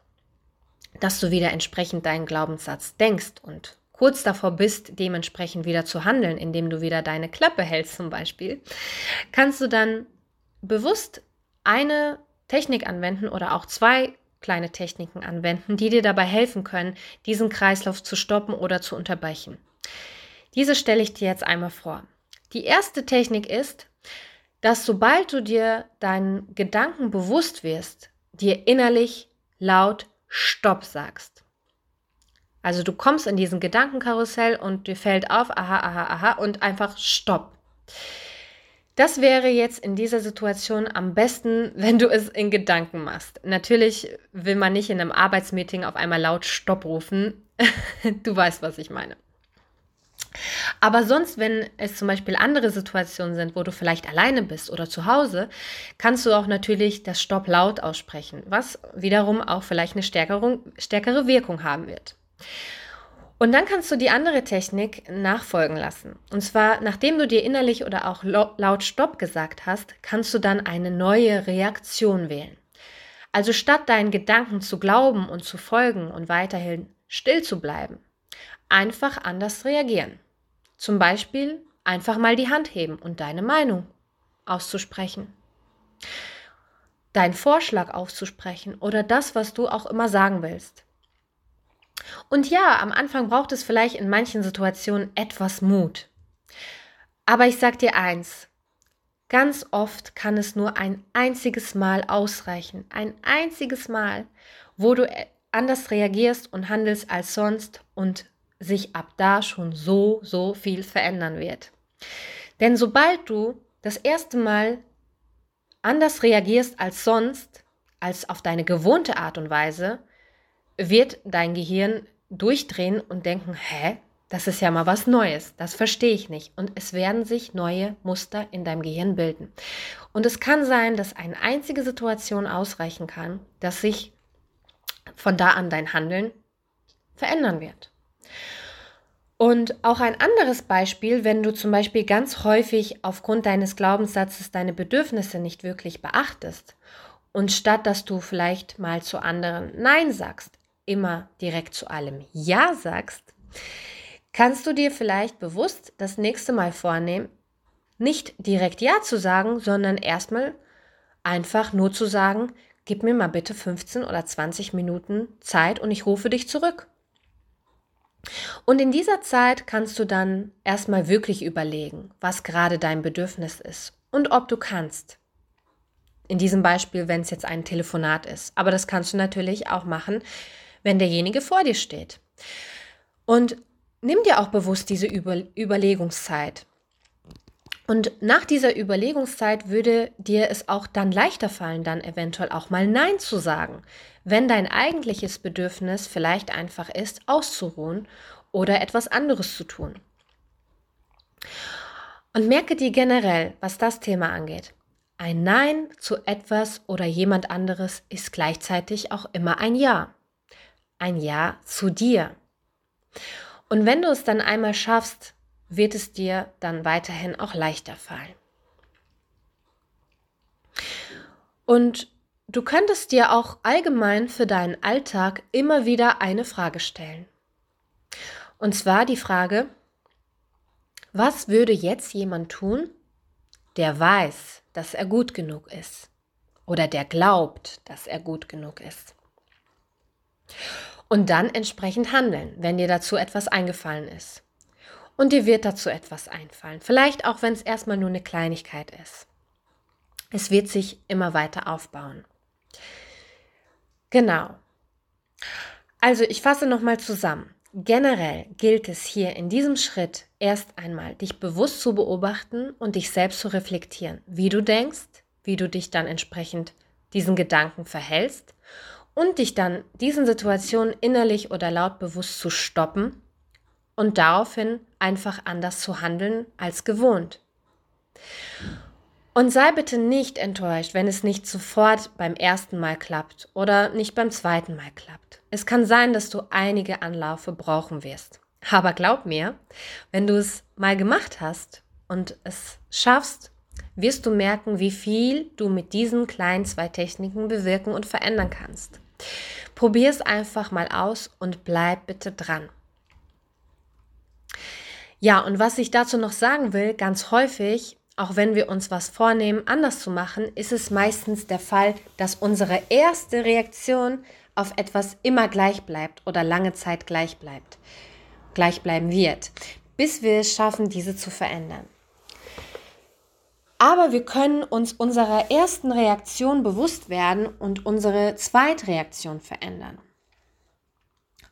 dass du wieder entsprechend deinen Glaubenssatz denkst und kurz davor bist, dementsprechend wieder zu handeln, indem du wieder deine Klappe hältst zum Beispiel, kannst du dann bewusst eine Technik anwenden oder auch zwei kleine Techniken anwenden, die dir dabei helfen können, diesen Kreislauf zu stoppen oder zu unterbrechen. Diese stelle ich dir jetzt einmal vor. Die erste Technik ist, dass sobald du dir deinen Gedanken bewusst wirst, dir innerlich laut Stopp sagst. Also du kommst in diesen Gedankenkarussell und dir fällt auf, aha, aha, aha und einfach Stopp. Das wäre jetzt in dieser Situation am besten, wenn du es in Gedanken machst. Natürlich will man nicht in einem Arbeitsmeeting auf einmal laut Stopp rufen. du weißt, was ich meine. Aber sonst, wenn es zum Beispiel andere Situationen sind, wo du vielleicht alleine bist oder zu Hause, kannst du auch natürlich das Stopp laut aussprechen, was wiederum auch vielleicht eine stärkere, Wirkung haben wird. Und dann kannst du die andere Technik nachfolgen lassen. Und zwar, nachdem du dir innerlich oder auch laut Stopp gesagt hast, kannst du dann eine neue Reaktion wählen. Also statt deinen Gedanken zu glauben und zu folgen und weiterhin still zu bleiben, einfach anders reagieren. Zum Beispiel einfach mal die Hand heben und deine Meinung auszusprechen. Deinen Vorschlag auszusprechen oder das, was du auch immer sagen willst. Und ja, am Anfang braucht es vielleicht in manchen Situationen etwas Mut. Aber ich sag dir eins, ganz oft kann es nur ein einziges Mal ausreichen, ein einziges Mal, wo du anders reagierst und handelst als sonst und sich ab da schon so, so viel verändern wird. Denn sobald du das erste Mal anders reagierst als sonst, als auf deine gewohnte Art und Weise, wird dein Gehirn durchdrehen und denken, hä, das ist ja mal was Neues, das verstehe ich nicht. Und es werden sich neue Muster in deinem Gehirn bilden. Und es kann sein, dass eine einzige Situation ausreichen kann, dass sich von da an dein Handeln verändern wird. Und auch ein anderes Beispiel, wenn du zum Beispiel ganz häufig aufgrund deines Glaubenssatzes deine Bedürfnisse nicht wirklich beachtest und statt dass du vielleicht mal zu anderen Nein sagst, immer direkt zu allem Ja sagst, kannst du dir vielleicht bewusst das nächste Mal vornehmen, nicht direkt Ja zu sagen, sondern erstmal einfach nur zu sagen, gib mir mal bitte 15 oder 20 Minuten Zeit und ich rufe dich zurück. Und in dieser Zeit kannst du dann erstmal wirklich überlegen, was gerade dein Bedürfnis ist und ob du kannst. In diesem Beispiel, wenn es jetzt ein Telefonat ist. Aber das kannst du natürlich auch machen, wenn derjenige vor dir steht. Und nimm dir auch bewusst diese Über Überlegungszeit. Und nach dieser Überlegungszeit würde dir es auch dann leichter fallen, dann eventuell auch mal Nein zu sagen, wenn dein eigentliches Bedürfnis vielleicht einfach ist, auszuruhen oder etwas anderes zu tun. Und merke dir generell, was das Thema angeht. Ein Nein zu etwas oder jemand anderes ist gleichzeitig auch immer ein Ja. Ein Ja zu dir. Und wenn du es dann einmal schaffst, wird es dir dann weiterhin auch leichter fallen. Und du könntest dir auch allgemein für deinen Alltag immer wieder eine Frage stellen. Und zwar die Frage, was würde jetzt jemand tun, der weiß, dass er gut genug ist oder der glaubt, dass er gut genug ist? Und dann entsprechend handeln, wenn dir dazu etwas eingefallen ist. Und dir wird dazu etwas einfallen. Vielleicht auch, wenn es erstmal nur eine Kleinigkeit ist. Es wird sich immer weiter aufbauen. Genau. Also ich fasse nochmal zusammen. Generell gilt es hier in diesem Schritt erst einmal, dich bewusst zu beobachten und dich selbst zu reflektieren, wie du denkst, wie du dich dann entsprechend diesen Gedanken verhältst und dich dann diesen Situationen innerlich oder laut bewusst zu stoppen und daraufhin einfach anders zu handeln als gewohnt. Und sei bitte nicht enttäuscht, wenn es nicht sofort beim ersten Mal klappt oder nicht beim zweiten Mal klappt. Es kann sein, dass du einige Anlaufe brauchen wirst. Aber glaub mir, wenn du es mal gemacht hast und es schaffst, wirst du merken, wie viel du mit diesen kleinen zwei Techniken bewirken und verändern kannst. Probier es einfach mal aus und bleib bitte dran. Ja, und was ich dazu noch sagen will, ganz häufig, auch wenn wir uns was vornehmen, anders zu machen, ist es meistens der Fall, dass unsere erste Reaktion auf etwas immer gleich bleibt oder lange Zeit gleich bleibt, gleich bleiben wird, bis wir es schaffen, diese zu verändern. Aber wir können uns unserer ersten Reaktion bewusst werden und unsere Zweitreaktion verändern.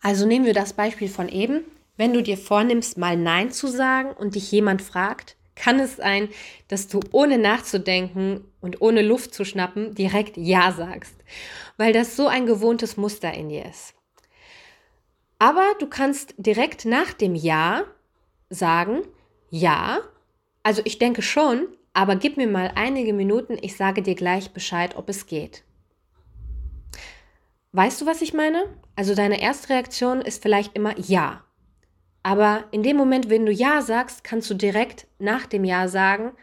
Also nehmen wir das Beispiel von eben. Wenn du dir vornimmst, mal Nein zu sagen und dich jemand fragt, kann es sein, dass du ohne nachzudenken und ohne Luft zu schnappen direkt Ja sagst, weil das so ein gewohntes Muster in dir ist. Aber du kannst direkt nach dem Ja sagen, ja, also ich denke schon, aber gib mir mal einige Minuten, ich sage dir gleich Bescheid, ob es geht. Weißt du, was ich meine? Also deine erste Reaktion ist vielleicht immer ja. Aber in dem Moment, wenn du ja sagst, kannst du direkt nach dem ja sagen,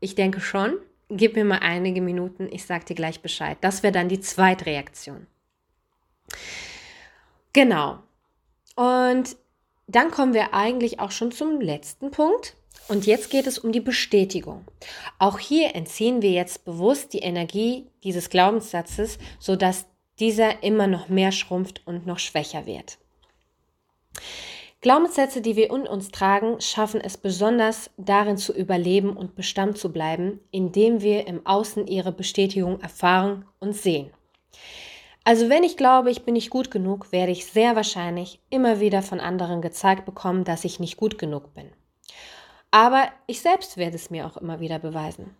ich denke schon, gib mir mal einige Minuten, ich sage dir gleich Bescheid. Das wäre dann die zweite Reaktion. Genau. Und dann kommen wir eigentlich auch schon zum letzten Punkt. Und jetzt geht es um die Bestätigung. Auch hier entziehen wir jetzt bewusst die Energie dieses Glaubenssatzes, sodass dieser immer noch mehr schrumpft und noch schwächer wird. Glaubenssätze, die wir in uns tragen, schaffen es besonders darin zu überleben und Bestand zu bleiben, indem wir im Außen ihre Bestätigung erfahren und sehen. Also wenn ich glaube, ich bin nicht gut genug, werde ich sehr wahrscheinlich immer wieder von anderen gezeigt bekommen, dass ich nicht gut genug bin. Aber ich selbst werde es mir auch immer wieder beweisen.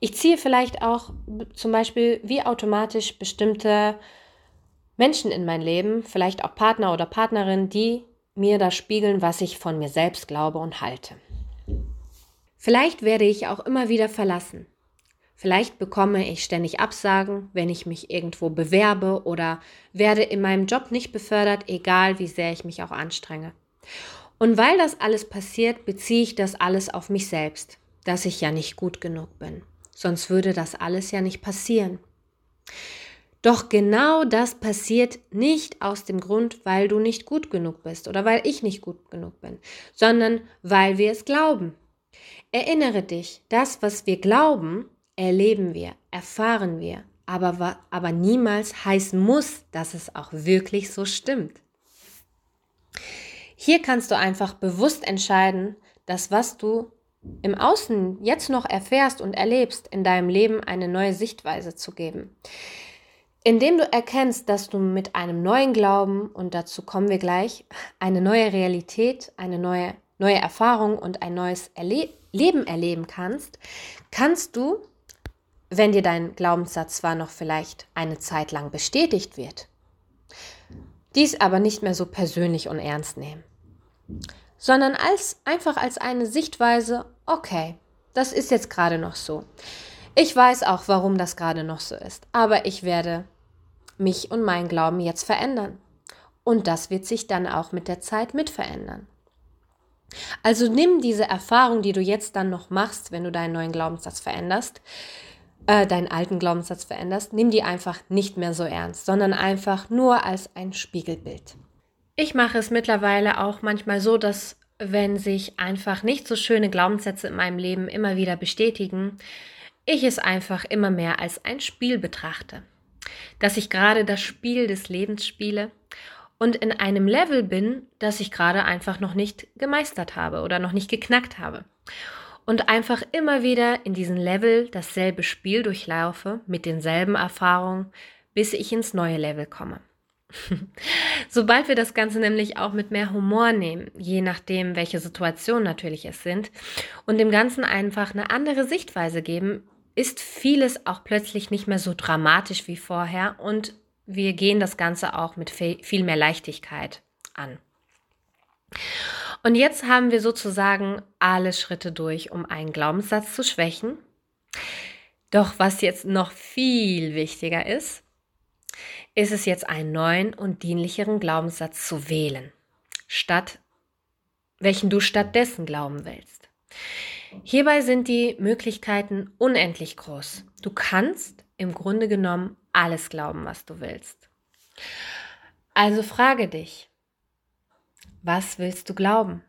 Ich ziehe vielleicht auch zum Beispiel wie automatisch bestimmte Menschen in mein Leben, vielleicht auch Partner oder Partnerin, die mir das spiegeln, was ich von mir selbst glaube und halte. Vielleicht werde ich auch immer wieder verlassen. Vielleicht bekomme ich ständig Absagen, wenn ich mich irgendwo bewerbe oder werde in meinem Job nicht befördert, egal wie sehr ich mich auch anstrenge. Und weil das alles passiert, beziehe ich das alles auf mich selbst, dass ich ja nicht gut genug bin. Sonst würde das alles ja nicht passieren. Doch genau das passiert nicht aus dem Grund, weil du nicht gut genug bist oder weil ich nicht gut genug bin, sondern weil wir es glauben. Erinnere dich, das, was wir glauben, erleben wir, erfahren wir, aber, aber niemals heißen muss, dass es auch wirklich so stimmt. Hier kannst du einfach bewusst entscheiden, dass was du im Außen jetzt noch erfährst und erlebst, in deinem Leben eine neue Sichtweise zu geben. Indem du erkennst, dass du mit einem neuen Glauben, und dazu kommen wir gleich, eine neue Realität, eine neue, neue Erfahrung und ein neues Erle Leben erleben kannst, kannst du, wenn dir dein Glaubenssatz zwar noch vielleicht eine Zeit lang bestätigt wird, dies aber nicht mehr so persönlich und ernst nehmen, sondern als einfach als eine Sichtweise, okay, das ist jetzt gerade noch so. Ich weiß auch, warum das gerade noch so ist, aber ich werde mich und mein Glauben jetzt verändern. Und das wird sich dann auch mit der Zeit mit verändern. Also nimm diese Erfahrung, die du jetzt dann noch machst, wenn du deinen neuen Glaubenssatz veränderst, äh, deinen alten Glaubenssatz veränderst, nimm die einfach nicht mehr so ernst, sondern einfach nur als ein Spiegelbild. Ich mache es mittlerweile auch manchmal so, dass wenn sich einfach nicht so schöne Glaubenssätze in meinem Leben immer wieder bestätigen, ich es einfach immer mehr als ein Spiel betrachte dass ich gerade das Spiel des Lebens spiele und in einem Level bin, das ich gerade einfach noch nicht gemeistert habe oder noch nicht geknackt habe. Und einfach immer wieder in diesem Level dasselbe Spiel durchlaufe mit denselben Erfahrungen, bis ich ins neue Level komme. Sobald wir das Ganze nämlich auch mit mehr Humor nehmen, je nachdem, welche Situationen natürlich es sind, und dem Ganzen einfach eine andere Sichtweise geben, ist vieles auch plötzlich nicht mehr so dramatisch wie vorher und wir gehen das Ganze auch mit viel mehr Leichtigkeit an. Und jetzt haben wir sozusagen alle Schritte durch, um einen Glaubenssatz zu schwächen. Doch was jetzt noch viel wichtiger ist, ist es jetzt einen neuen und dienlicheren Glaubenssatz zu wählen, statt welchen du stattdessen glauben willst. Hierbei sind die Möglichkeiten unendlich groß. Du kannst im Grunde genommen alles glauben, was du willst. Also frage dich, was willst du glauben?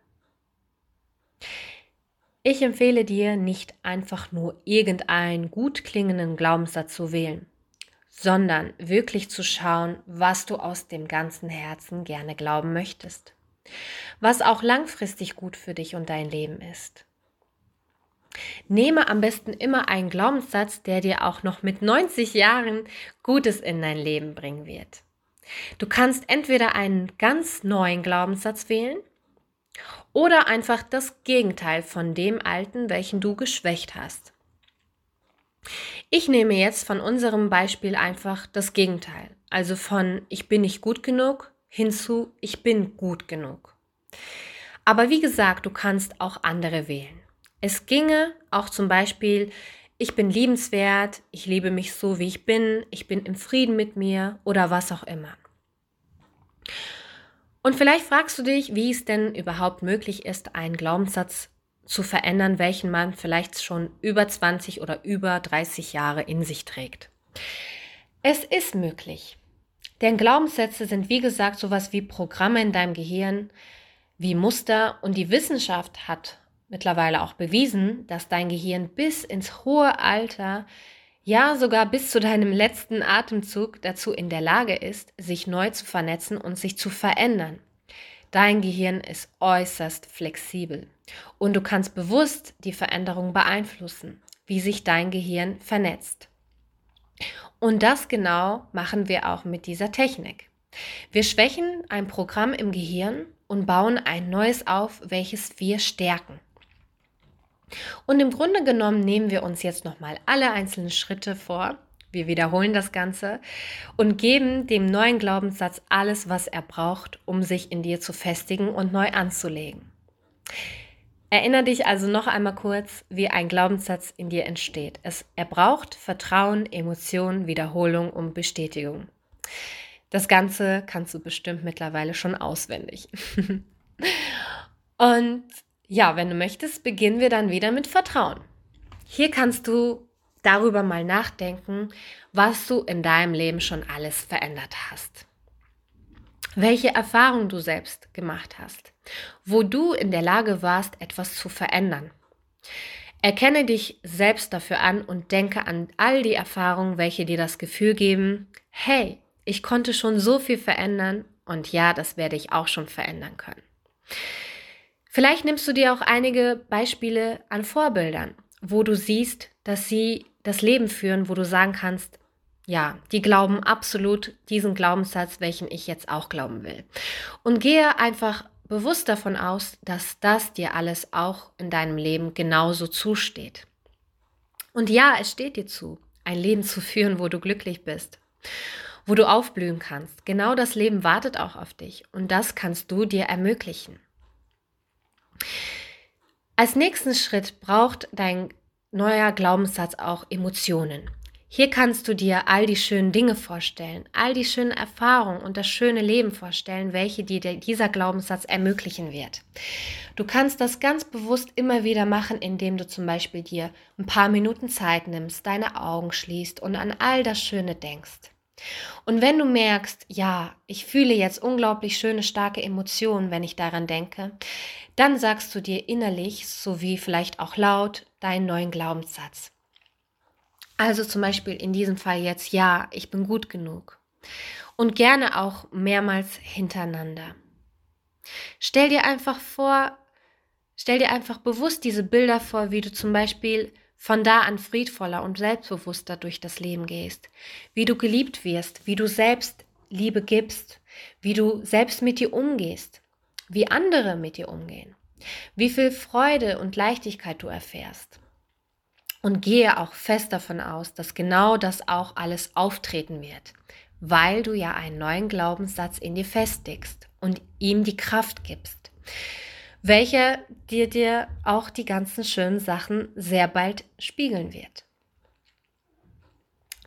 Ich empfehle dir, nicht einfach nur irgendeinen gut klingenden Glaubenssatz zu wählen, sondern wirklich zu schauen, was du aus dem ganzen Herzen gerne glauben möchtest, was auch langfristig gut für dich und dein Leben ist. Nehme am besten immer einen Glaubenssatz, der dir auch noch mit 90 Jahren Gutes in dein Leben bringen wird. Du kannst entweder einen ganz neuen Glaubenssatz wählen oder einfach das Gegenteil von dem alten, welchen du geschwächt hast. Ich nehme jetzt von unserem Beispiel einfach das Gegenteil, also von ich bin nicht gut genug hinzu ich bin gut genug. Aber wie gesagt, du kannst auch andere wählen. Es ginge auch zum Beispiel, ich bin liebenswert, ich liebe mich so, wie ich bin, ich bin im Frieden mit mir oder was auch immer. Und vielleicht fragst du dich, wie es denn überhaupt möglich ist, einen Glaubenssatz zu verändern, welchen man vielleicht schon über 20 oder über 30 Jahre in sich trägt. Es ist möglich. Denn Glaubenssätze sind, wie gesagt, sowas wie Programme in deinem Gehirn, wie Muster und die Wissenschaft hat mittlerweile auch bewiesen, dass dein Gehirn bis ins hohe Alter, ja sogar bis zu deinem letzten Atemzug dazu in der Lage ist, sich neu zu vernetzen und sich zu verändern. Dein Gehirn ist äußerst flexibel und du kannst bewusst die Veränderung beeinflussen, wie sich dein Gehirn vernetzt. Und das genau machen wir auch mit dieser Technik. Wir schwächen ein Programm im Gehirn und bauen ein neues auf, welches wir stärken. Und im Grunde genommen nehmen wir uns jetzt nochmal alle einzelnen Schritte vor. Wir wiederholen das Ganze und geben dem neuen Glaubenssatz alles, was er braucht, um sich in dir zu festigen und neu anzulegen. Erinnere dich also noch einmal kurz, wie ein Glaubenssatz in dir entsteht. Es, er braucht Vertrauen, Emotionen, Wiederholung und Bestätigung. Das Ganze kannst du bestimmt mittlerweile schon auswendig. und ja, wenn du möchtest, beginnen wir dann wieder mit Vertrauen. Hier kannst du darüber mal nachdenken, was du in deinem Leben schon alles verändert hast. Welche Erfahrungen du selbst gemacht hast, wo du in der Lage warst, etwas zu verändern. Erkenne dich selbst dafür an und denke an all die Erfahrungen, welche dir das Gefühl geben, hey, ich konnte schon so viel verändern und ja, das werde ich auch schon verändern können. Vielleicht nimmst du dir auch einige Beispiele an Vorbildern, wo du siehst, dass sie das Leben führen, wo du sagen kannst, ja, die glauben absolut diesen Glaubenssatz, welchen ich jetzt auch glauben will. Und gehe einfach bewusst davon aus, dass das dir alles auch in deinem Leben genauso zusteht. Und ja, es steht dir zu, ein Leben zu führen, wo du glücklich bist, wo du aufblühen kannst. Genau das Leben wartet auch auf dich und das kannst du dir ermöglichen. Als nächsten Schritt braucht dein neuer Glaubenssatz auch Emotionen. Hier kannst du dir all die schönen Dinge vorstellen, all die schönen Erfahrungen und das schöne Leben vorstellen, welche dir dieser Glaubenssatz ermöglichen wird. Du kannst das ganz bewusst immer wieder machen, indem du zum Beispiel dir ein paar Minuten Zeit nimmst, deine Augen schließt und an all das Schöne denkst. Und wenn du merkst, ja, ich fühle jetzt unglaublich schöne, starke Emotionen, wenn ich daran denke, dann sagst du dir innerlich sowie vielleicht auch laut deinen neuen Glaubenssatz. Also zum Beispiel in diesem Fall jetzt, ja, ich bin gut genug. Und gerne auch mehrmals hintereinander. Stell dir einfach vor, stell dir einfach bewusst diese Bilder vor, wie du zum Beispiel von da an friedvoller und selbstbewusster durch das Leben gehst, wie du geliebt wirst, wie du selbst Liebe gibst, wie du selbst mit dir umgehst, wie andere mit dir umgehen, wie viel Freude und Leichtigkeit du erfährst. Und gehe auch fest davon aus, dass genau das auch alles auftreten wird, weil du ja einen neuen Glaubenssatz in dir festigst und ihm die Kraft gibst welcher dir dir auch die ganzen schönen Sachen sehr bald spiegeln wird.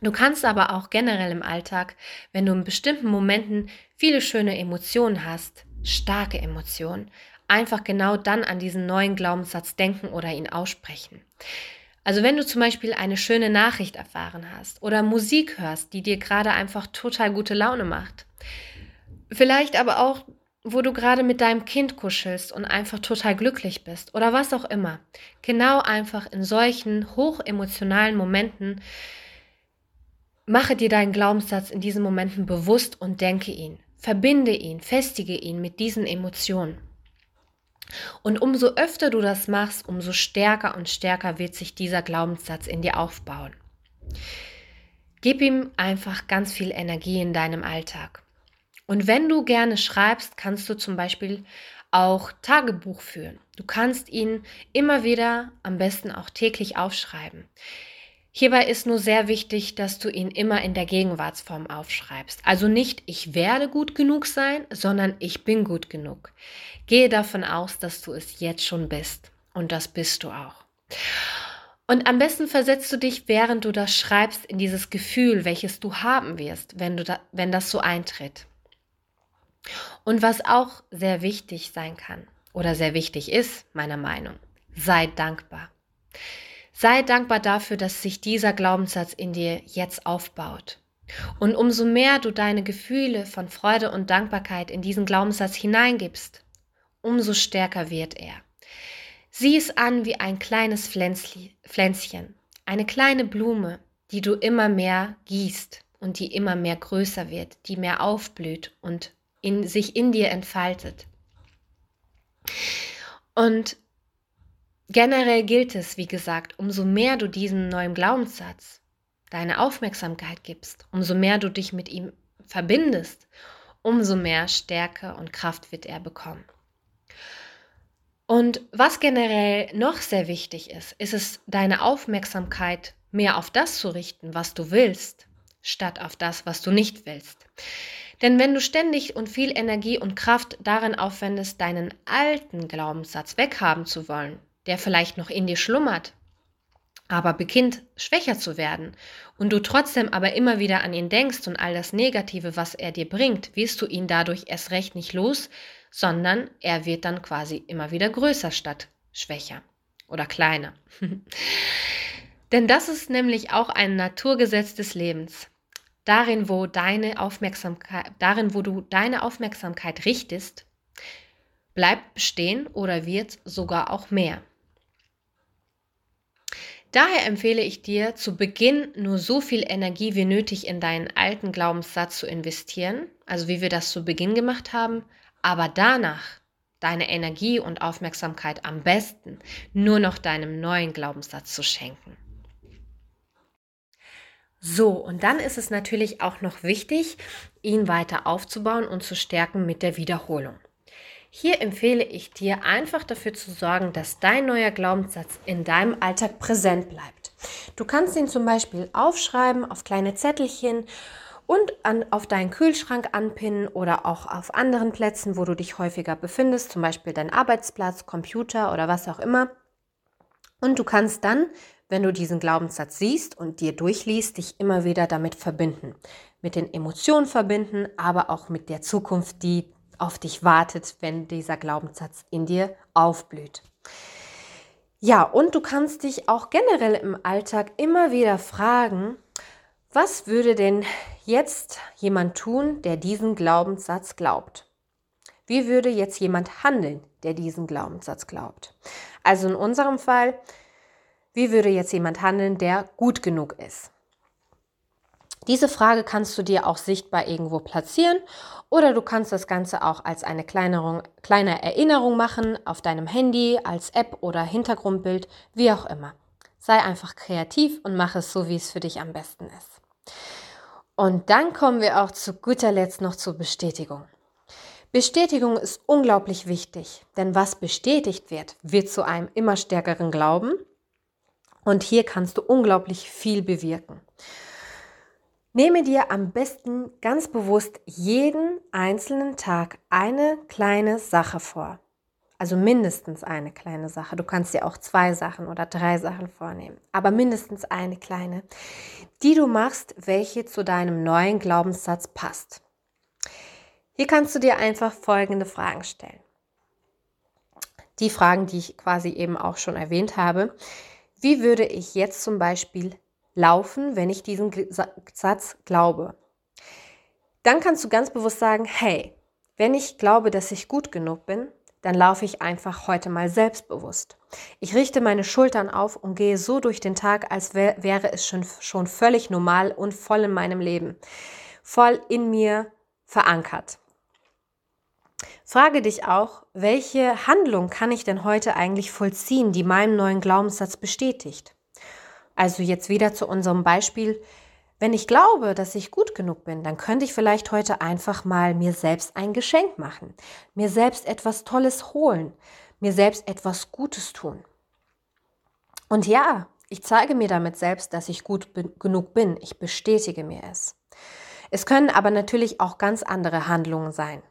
Du kannst aber auch generell im Alltag, wenn du in bestimmten Momenten viele schöne Emotionen hast, starke Emotionen, einfach genau dann an diesen neuen Glaubenssatz denken oder ihn aussprechen. Also wenn du zum Beispiel eine schöne Nachricht erfahren hast oder Musik hörst, die dir gerade einfach total gute Laune macht. Vielleicht aber auch wo du gerade mit deinem Kind kuschelst und einfach total glücklich bist oder was auch immer. Genau einfach in solchen hochemotionalen Momenten mache dir deinen Glaubenssatz in diesen Momenten bewusst und denke ihn. Verbinde ihn, festige ihn mit diesen Emotionen. Und umso öfter du das machst, umso stärker und stärker wird sich dieser Glaubenssatz in dir aufbauen. Gib ihm einfach ganz viel Energie in deinem Alltag. Und wenn du gerne schreibst, kannst du zum Beispiel auch Tagebuch führen. Du kannst ihn immer wieder, am besten auch täglich aufschreiben. Hierbei ist nur sehr wichtig, dass du ihn immer in der Gegenwartsform aufschreibst. Also nicht ich werde gut genug sein, sondern ich bin gut genug. Gehe davon aus, dass du es jetzt schon bist. Und das bist du auch. Und am besten versetzt du dich, während du das schreibst, in dieses Gefühl, welches du haben wirst, wenn, du da, wenn das so eintritt. Und was auch sehr wichtig sein kann oder sehr wichtig ist, meiner Meinung, sei dankbar. Sei dankbar dafür, dass sich dieser Glaubenssatz in dir jetzt aufbaut. Und umso mehr du deine Gefühle von Freude und Dankbarkeit in diesen Glaubenssatz hineingibst, umso stärker wird er. Sieh es an wie ein kleines Pflänzchen, eine kleine Blume, die du immer mehr gießt und die immer mehr größer wird, die mehr aufblüht und in, sich in dir entfaltet. Und generell gilt es, wie gesagt, umso mehr du diesem neuen Glaubenssatz deine Aufmerksamkeit gibst, umso mehr du dich mit ihm verbindest, umso mehr Stärke und Kraft wird er bekommen. Und was generell noch sehr wichtig ist, ist es, deine Aufmerksamkeit mehr auf das zu richten, was du willst, statt auf das, was du nicht willst. Denn wenn du ständig und viel Energie und Kraft darin aufwendest, deinen alten Glaubenssatz weghaben zu wollen, der vielleicht noch in dir schlummert, aber beginnt schwächer zu werden und du trotzdem aber immer wieder an ihn denkst und all das Negative, was er dir bringt, wirst du ihn dadurch erst recht nicht los, sondern er wird dann quasi immer wieder größer statt schwächer oder kleiner. Denn das ist nämlich auch ein Naturgesetz des Lebens darin, wo deine Aufmerksamkeit, darin, wo du deine Aufmerksamkeit richtest, bleibt bestehen oder wird sogar auch mehr. Daher empfehle ich dir, zu Beginn nur so viel Energie wie nötig in deinen alten Glaubenssatz zu investieren, also wie wir das zu Beginn gemacht haben, aber danach deine Energie und Aufmerksamkeit am besten nur noch deinem neuen Glaubenssatz zu schenken. So, und dann ist es natürlich auch noch wichtig, ihn weiter aufzubauen und zu stärken mit der Wiederholung. Hier empfehle ich dir einfach dafür zu sorgen, dass dein neuer Glaubenssatz in deinem Alltag präsent bleibt. Du kannst ihn zum Beispiel aufschreiben auf kleine Zettelchen und an, auf deinen Kühlschrank anpinnen oder auch auf anderen Plätzen, wo du dich häufiger befindest, zum Beispiel dein Arbeitsplatz, Computer oder was auch immer. Und du kannst dann wenn du diesen Glaubenssatz siehst und dir durchliest, dich immer wieder damit verbinden. Mit den Emotionen verbinden, aber auch mit der Zukunft, die auf dich wartet, wenn dieser Glaubenssatz in dir aufblüht. Ja, und du kannst dich auch generell im Alltag immer wieder fragen, was würde denn jetzt jemand tun, der diesen Glaubenssatz glaubt? Wie würde jetzt jemand handeln, der diesen Glaubenssatz glaubt? Also in unserem Fall, wie würde jetzt jemand handeln, der gut genug ist? Diese Frage kannst du dir auch sichtbar irgendwo platzieren oder du kannst das Ganze auch als eine kleine Erinnerung machen auf deinem Handy, als App oder Hintergrundbild, wie auch immer. Sei einfach kreativ und mach es so, wie es für dich am besten ist. Und dann kommen wir auch zu guter Letzt noch zur Bestätigung. Bestätigung ist unglaublich wichtig, denn was bestätigt wird, wird zu einem immer stärkeren Glauben und hier kannst du unglaublich viel bewirken. Nehme dir am besten ganz bewusst jeden einzelnen Tag eine kleine Sache vor. Also mindestens eine kleine Sache. Du kannst dir auch zwei Sachen oder drei Sachen vornehmen, aber mindestens eine kleine, die du machst, welche zu deinem neuen Glaubenssatz passt. Hier kannst du dir einfach folgende Fragen stellen. Die Fragen, die ich quasi eben auch schon erwähnt habe. Wie würde ich jetzt zum Beispiel laufen, wenn ich diesen Satz glaube? Dann kannst du ganz bewusst sagen, hey, wenn ich glaube, dass ich gut genug bin, dann laufe ich einfach heute mal selbstbewusst. Ich richte meine Schultern auf und gehe so durch den Tag, als wär, wäre es schon, schon völlig normal und voll in meinem Leben, voll in mir verankert. Frage dich auch, welche Handlung kann ich denn heute eigentlich vollziehen, die meinen neuen Glaubenssatz bestätigt? Also jetzt wieder zu unserem Beispiel. Wenn ich glaube, dass ich gut genug bin, dann könnte ich vielleicht heute einfach mal mir selbst ein Geschenk machen, mir selbst etwas Tolles holen, mir selbst etwas Gutes tun. Und ja, Ich zeige mir damit selbst, dass ich gut genug bin. Ich bestätige mir es. Es können aber natürlich auch ganz andere Handlungen sein.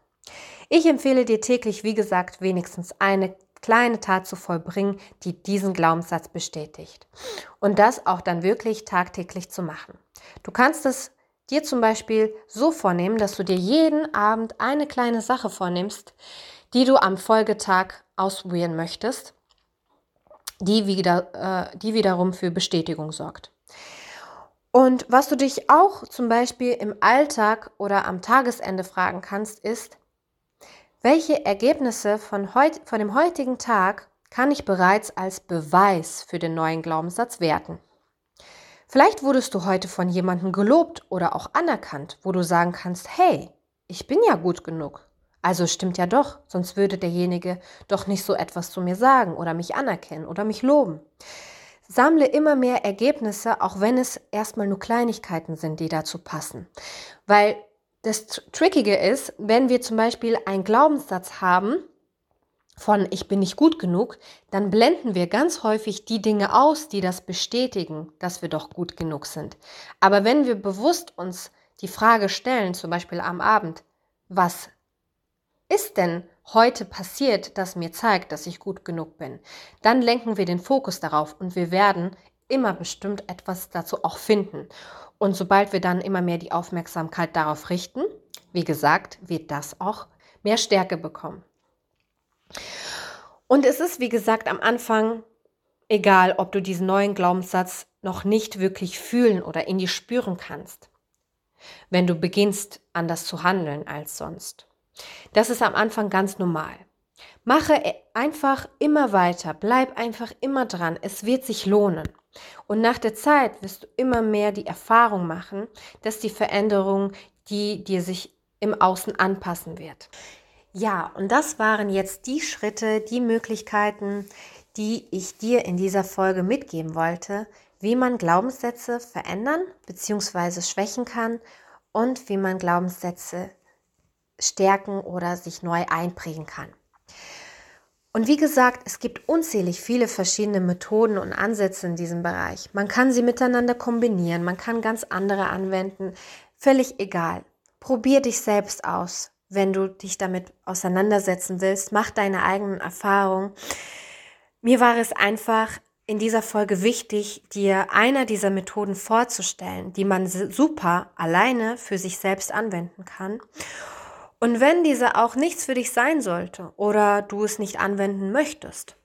Ich empfehle dir täglich, wie gesagt, wenigstens eine kleine Tat zu vollbringen, die diesen Glaubenssatz bestätigt. Und das auch dann wirklich tagtäglich zu machen. Du kannst es dir zum Beispiel so vornehmen, dass du dir jeden Abend eine kleine Sache vornimmst, die du am Folgetag ausprobieren möchtest, die, wieder, äh, die wiederum für Bestätigung sorgt. Und was du dich auch zum Beispiel im Alltag oder am Tagesende fragen kannst, ist, welche Ergebnisse von, heut, von dem heutigen Tag kann ich bereits als Beweis für den neuen Glaubenssatz werten? Vielleicht wurdest du heute von jemandem gelobt oder auch anerkannt, wo du sagen kannst, hey, ich bin ja gut genug. Also stimmt ja doch, sonst würde derjenige doch nicht so etwas zu mir sagen oder mich anerkennen oder mich loben. Sammle immer mehr Ergebnisse, auch wenn es erstmal nur Kleinigkeiten sind, die dazu passen. Weil das Trickige ist, wenn wir zum Beispiel einen Glaubenssatz haben von ich bin nicht gut genug, dann blenden wir ganz häufig die Dinge aus, die das bestätigen, dass wir doch gut genug sind. Aber wenn wir bewusst uns die Frage stellen, zum Beispiel am Abend, was ist denn heute passiert, das mir zeigt, dass ich gut genug bin, dann lenken wir den Fokus darauf und wir werden immer bestimmt etwas dazu auch finden. Und sobald wir dann immer mehr die Aufmerksamkeit darauf richten, wie gesagt, wird das auch mehr Stärke bekommen. Und es ist, wie gesagt, am Anfang egal, ob du diesen neuen Glaubenssatz noch nicht wirklich fühlen oder in dir spüren kannst, wenn du beginnst anders zu handeln als sonst. Das ist am Anfang ganz normal. Mache einfach immer weiter, bleib einfach immer dran, es wird sich lohnen. Und nach der Zeit wirst du immer mehr die Erfahrung machen, dass die Veränderung, die dir sich im Außen anpassen wird. Ja, und das waren jetzt die Schritte, die Möglichkeiten, die ich dir in dieser Folge mitgeben wollte, wie man Glaubenssätze verändern bzw. schwächen kann und wie man Glaubenssätze stärken oder sich neu einprägen kann. Und wie gesagt, es gibt unzählig viele verschiedene Methoden und Ansätze in diesem Bereich. Man kann sie miteinander kombinieren, man kann ganz andere anwenden, völlig egal. Probier dich selbst aus, wenn du dich damit auseinandersetzen willst. Mach deine eigenen Erfahrungen. Mir war es einfach in dieser Folge wichtig, dir einer dieser Methoden vorzustellen, die man super alleine für sich selbst anwenden kann und wenn diese auch nichts für dich sein sollte oder du es nicht anwenden möchtest,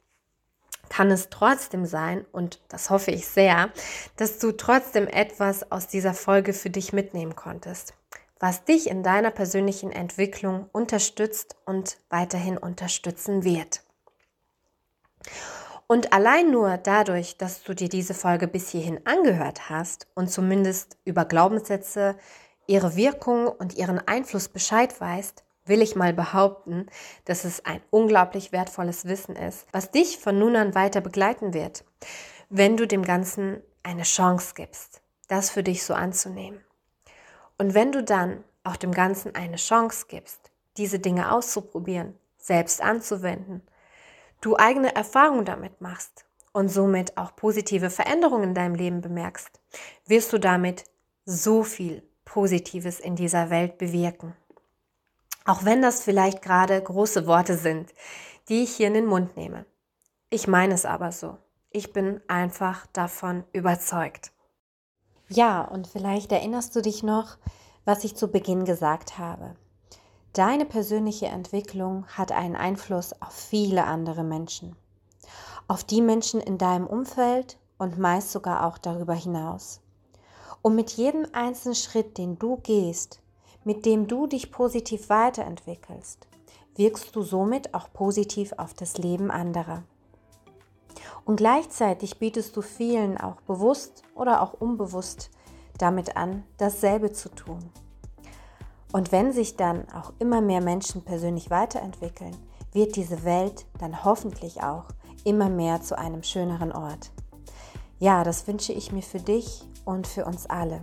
kann es trotzdem sein, und das hoffe ich sehr, dass du trotzdem etwas aus dieser Folge für dich mitnehmen konntest, was dich in deiner persönlichen Entwicklung unterstützt und weiterhin unterstützen wird. Und allein nur dadurch, dass du dir diese Folge bis hierhin angehört hast und zumindest über Glaubenssätze, ihre Wirkung und ihren Einfluss Bescheid weißt, will ich mal behaupten, dass es ein unglaublich wertvolles Wissen ist, was dich von nun an weiter begleiten wird, wenn du dem Ganzen eine Chance gibst, das für dich so anzunehmen. Und wenn du dann auch dem Ganzen eine Chance gibst, diese Dinge auszuprobieren, selbst anzuwenden, du eigene Erfahrungen damit machst und somit auch positive Veränderungen in deinem Leben bemerkst, wirst du damit so viel Positives in dieser Welt bewirken. Auch wenn das vielleicht gerade große Worte sind, die ich hier in den Mund nehme. Ich meine es aber so. Ich bin einfach davon überzeugt. Ja, und vielleicht erinnerst du dich noch, was ich zu Beginn gesagt habe. Deine persönliche Entwicklung hat einen Einfluss auf viele andere Menschen. Auf die Menschen in deinem Umfeld und meist sogar auch darüber hinaus. Und mit jedem einzelnen Schritt, den du gehst, mit dem du dich positiv weiterentwickelst, wirkst du somit auch positiv auf das Leben anderer. Und gleichzeitig bietest du vielen auch bewusst oder auch unbewusst damit an, dasselbe zu tun. Und wenn sich dann auch immer mehr Menschen persönlich weiterentwickeln, wird diese Welt dann hoffentlich auch immer mehr zu einem schöneren Ort. Ja, das wünsche ich mir für dich und für uns alle.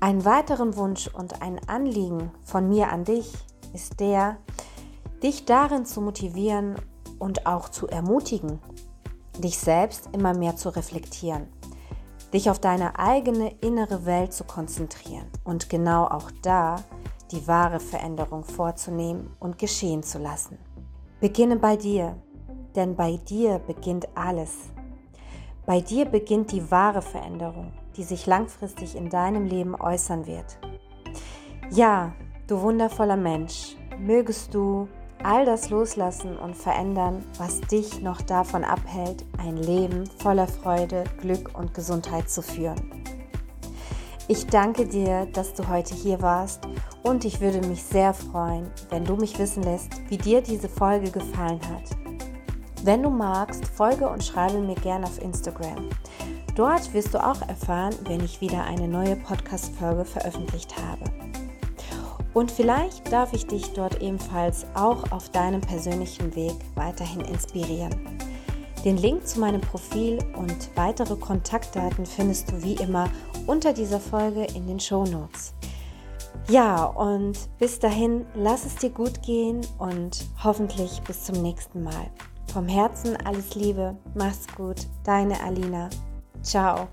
Ein weiteren Wunsch und ein Anliegen von mir an dich ist der, dich darin zu motivieren und auch zu ermutigen, dich selbst immer mehr zu reflektieren, dich auf deine eigene innere Welt zu konzentrieren und genau auch da die wahre Veränderung vorzunehmen und geschehen zu lassen. Beginne bei dir, denn bei dir beginnt alles. Bei dir beginnt die wahre Veränderung, die sich langfristig in deinem Leben äußern wird. Ja, du wundervoller Mensch, mögest du all das loslassen und verändern, was dich noch davon abhält, ein Leben voller Freude, Glück und Gesundheit zu führen. Ich danke dir, dass du heute hier warst und ich würde mich sehr freuen, wenn du mich wissen lässt, wie dir diese Folge gefallen hat. Wenn du magst, folge und schreibe mir gerne auf Instagram. Dort wirst du auch erfahren, wenn ich wieder eine neue Podcast-Folge veröffentlicht habe. Und vielleicht darf ich dich dort ebenfalls auch auf deinem persönlichen Weg weiterhin inspirieren. Den Link zu meinem Profil und weitere Kontaktdaten findest du wie immer unter dieser Folge in den Show Notes. Ja, und bis dahin, lass es dir gut gehen und hoffentlich bis zum nächsten Mal. Vom Herzen alles Liebe, mach's gut, deine Alina. Ciao.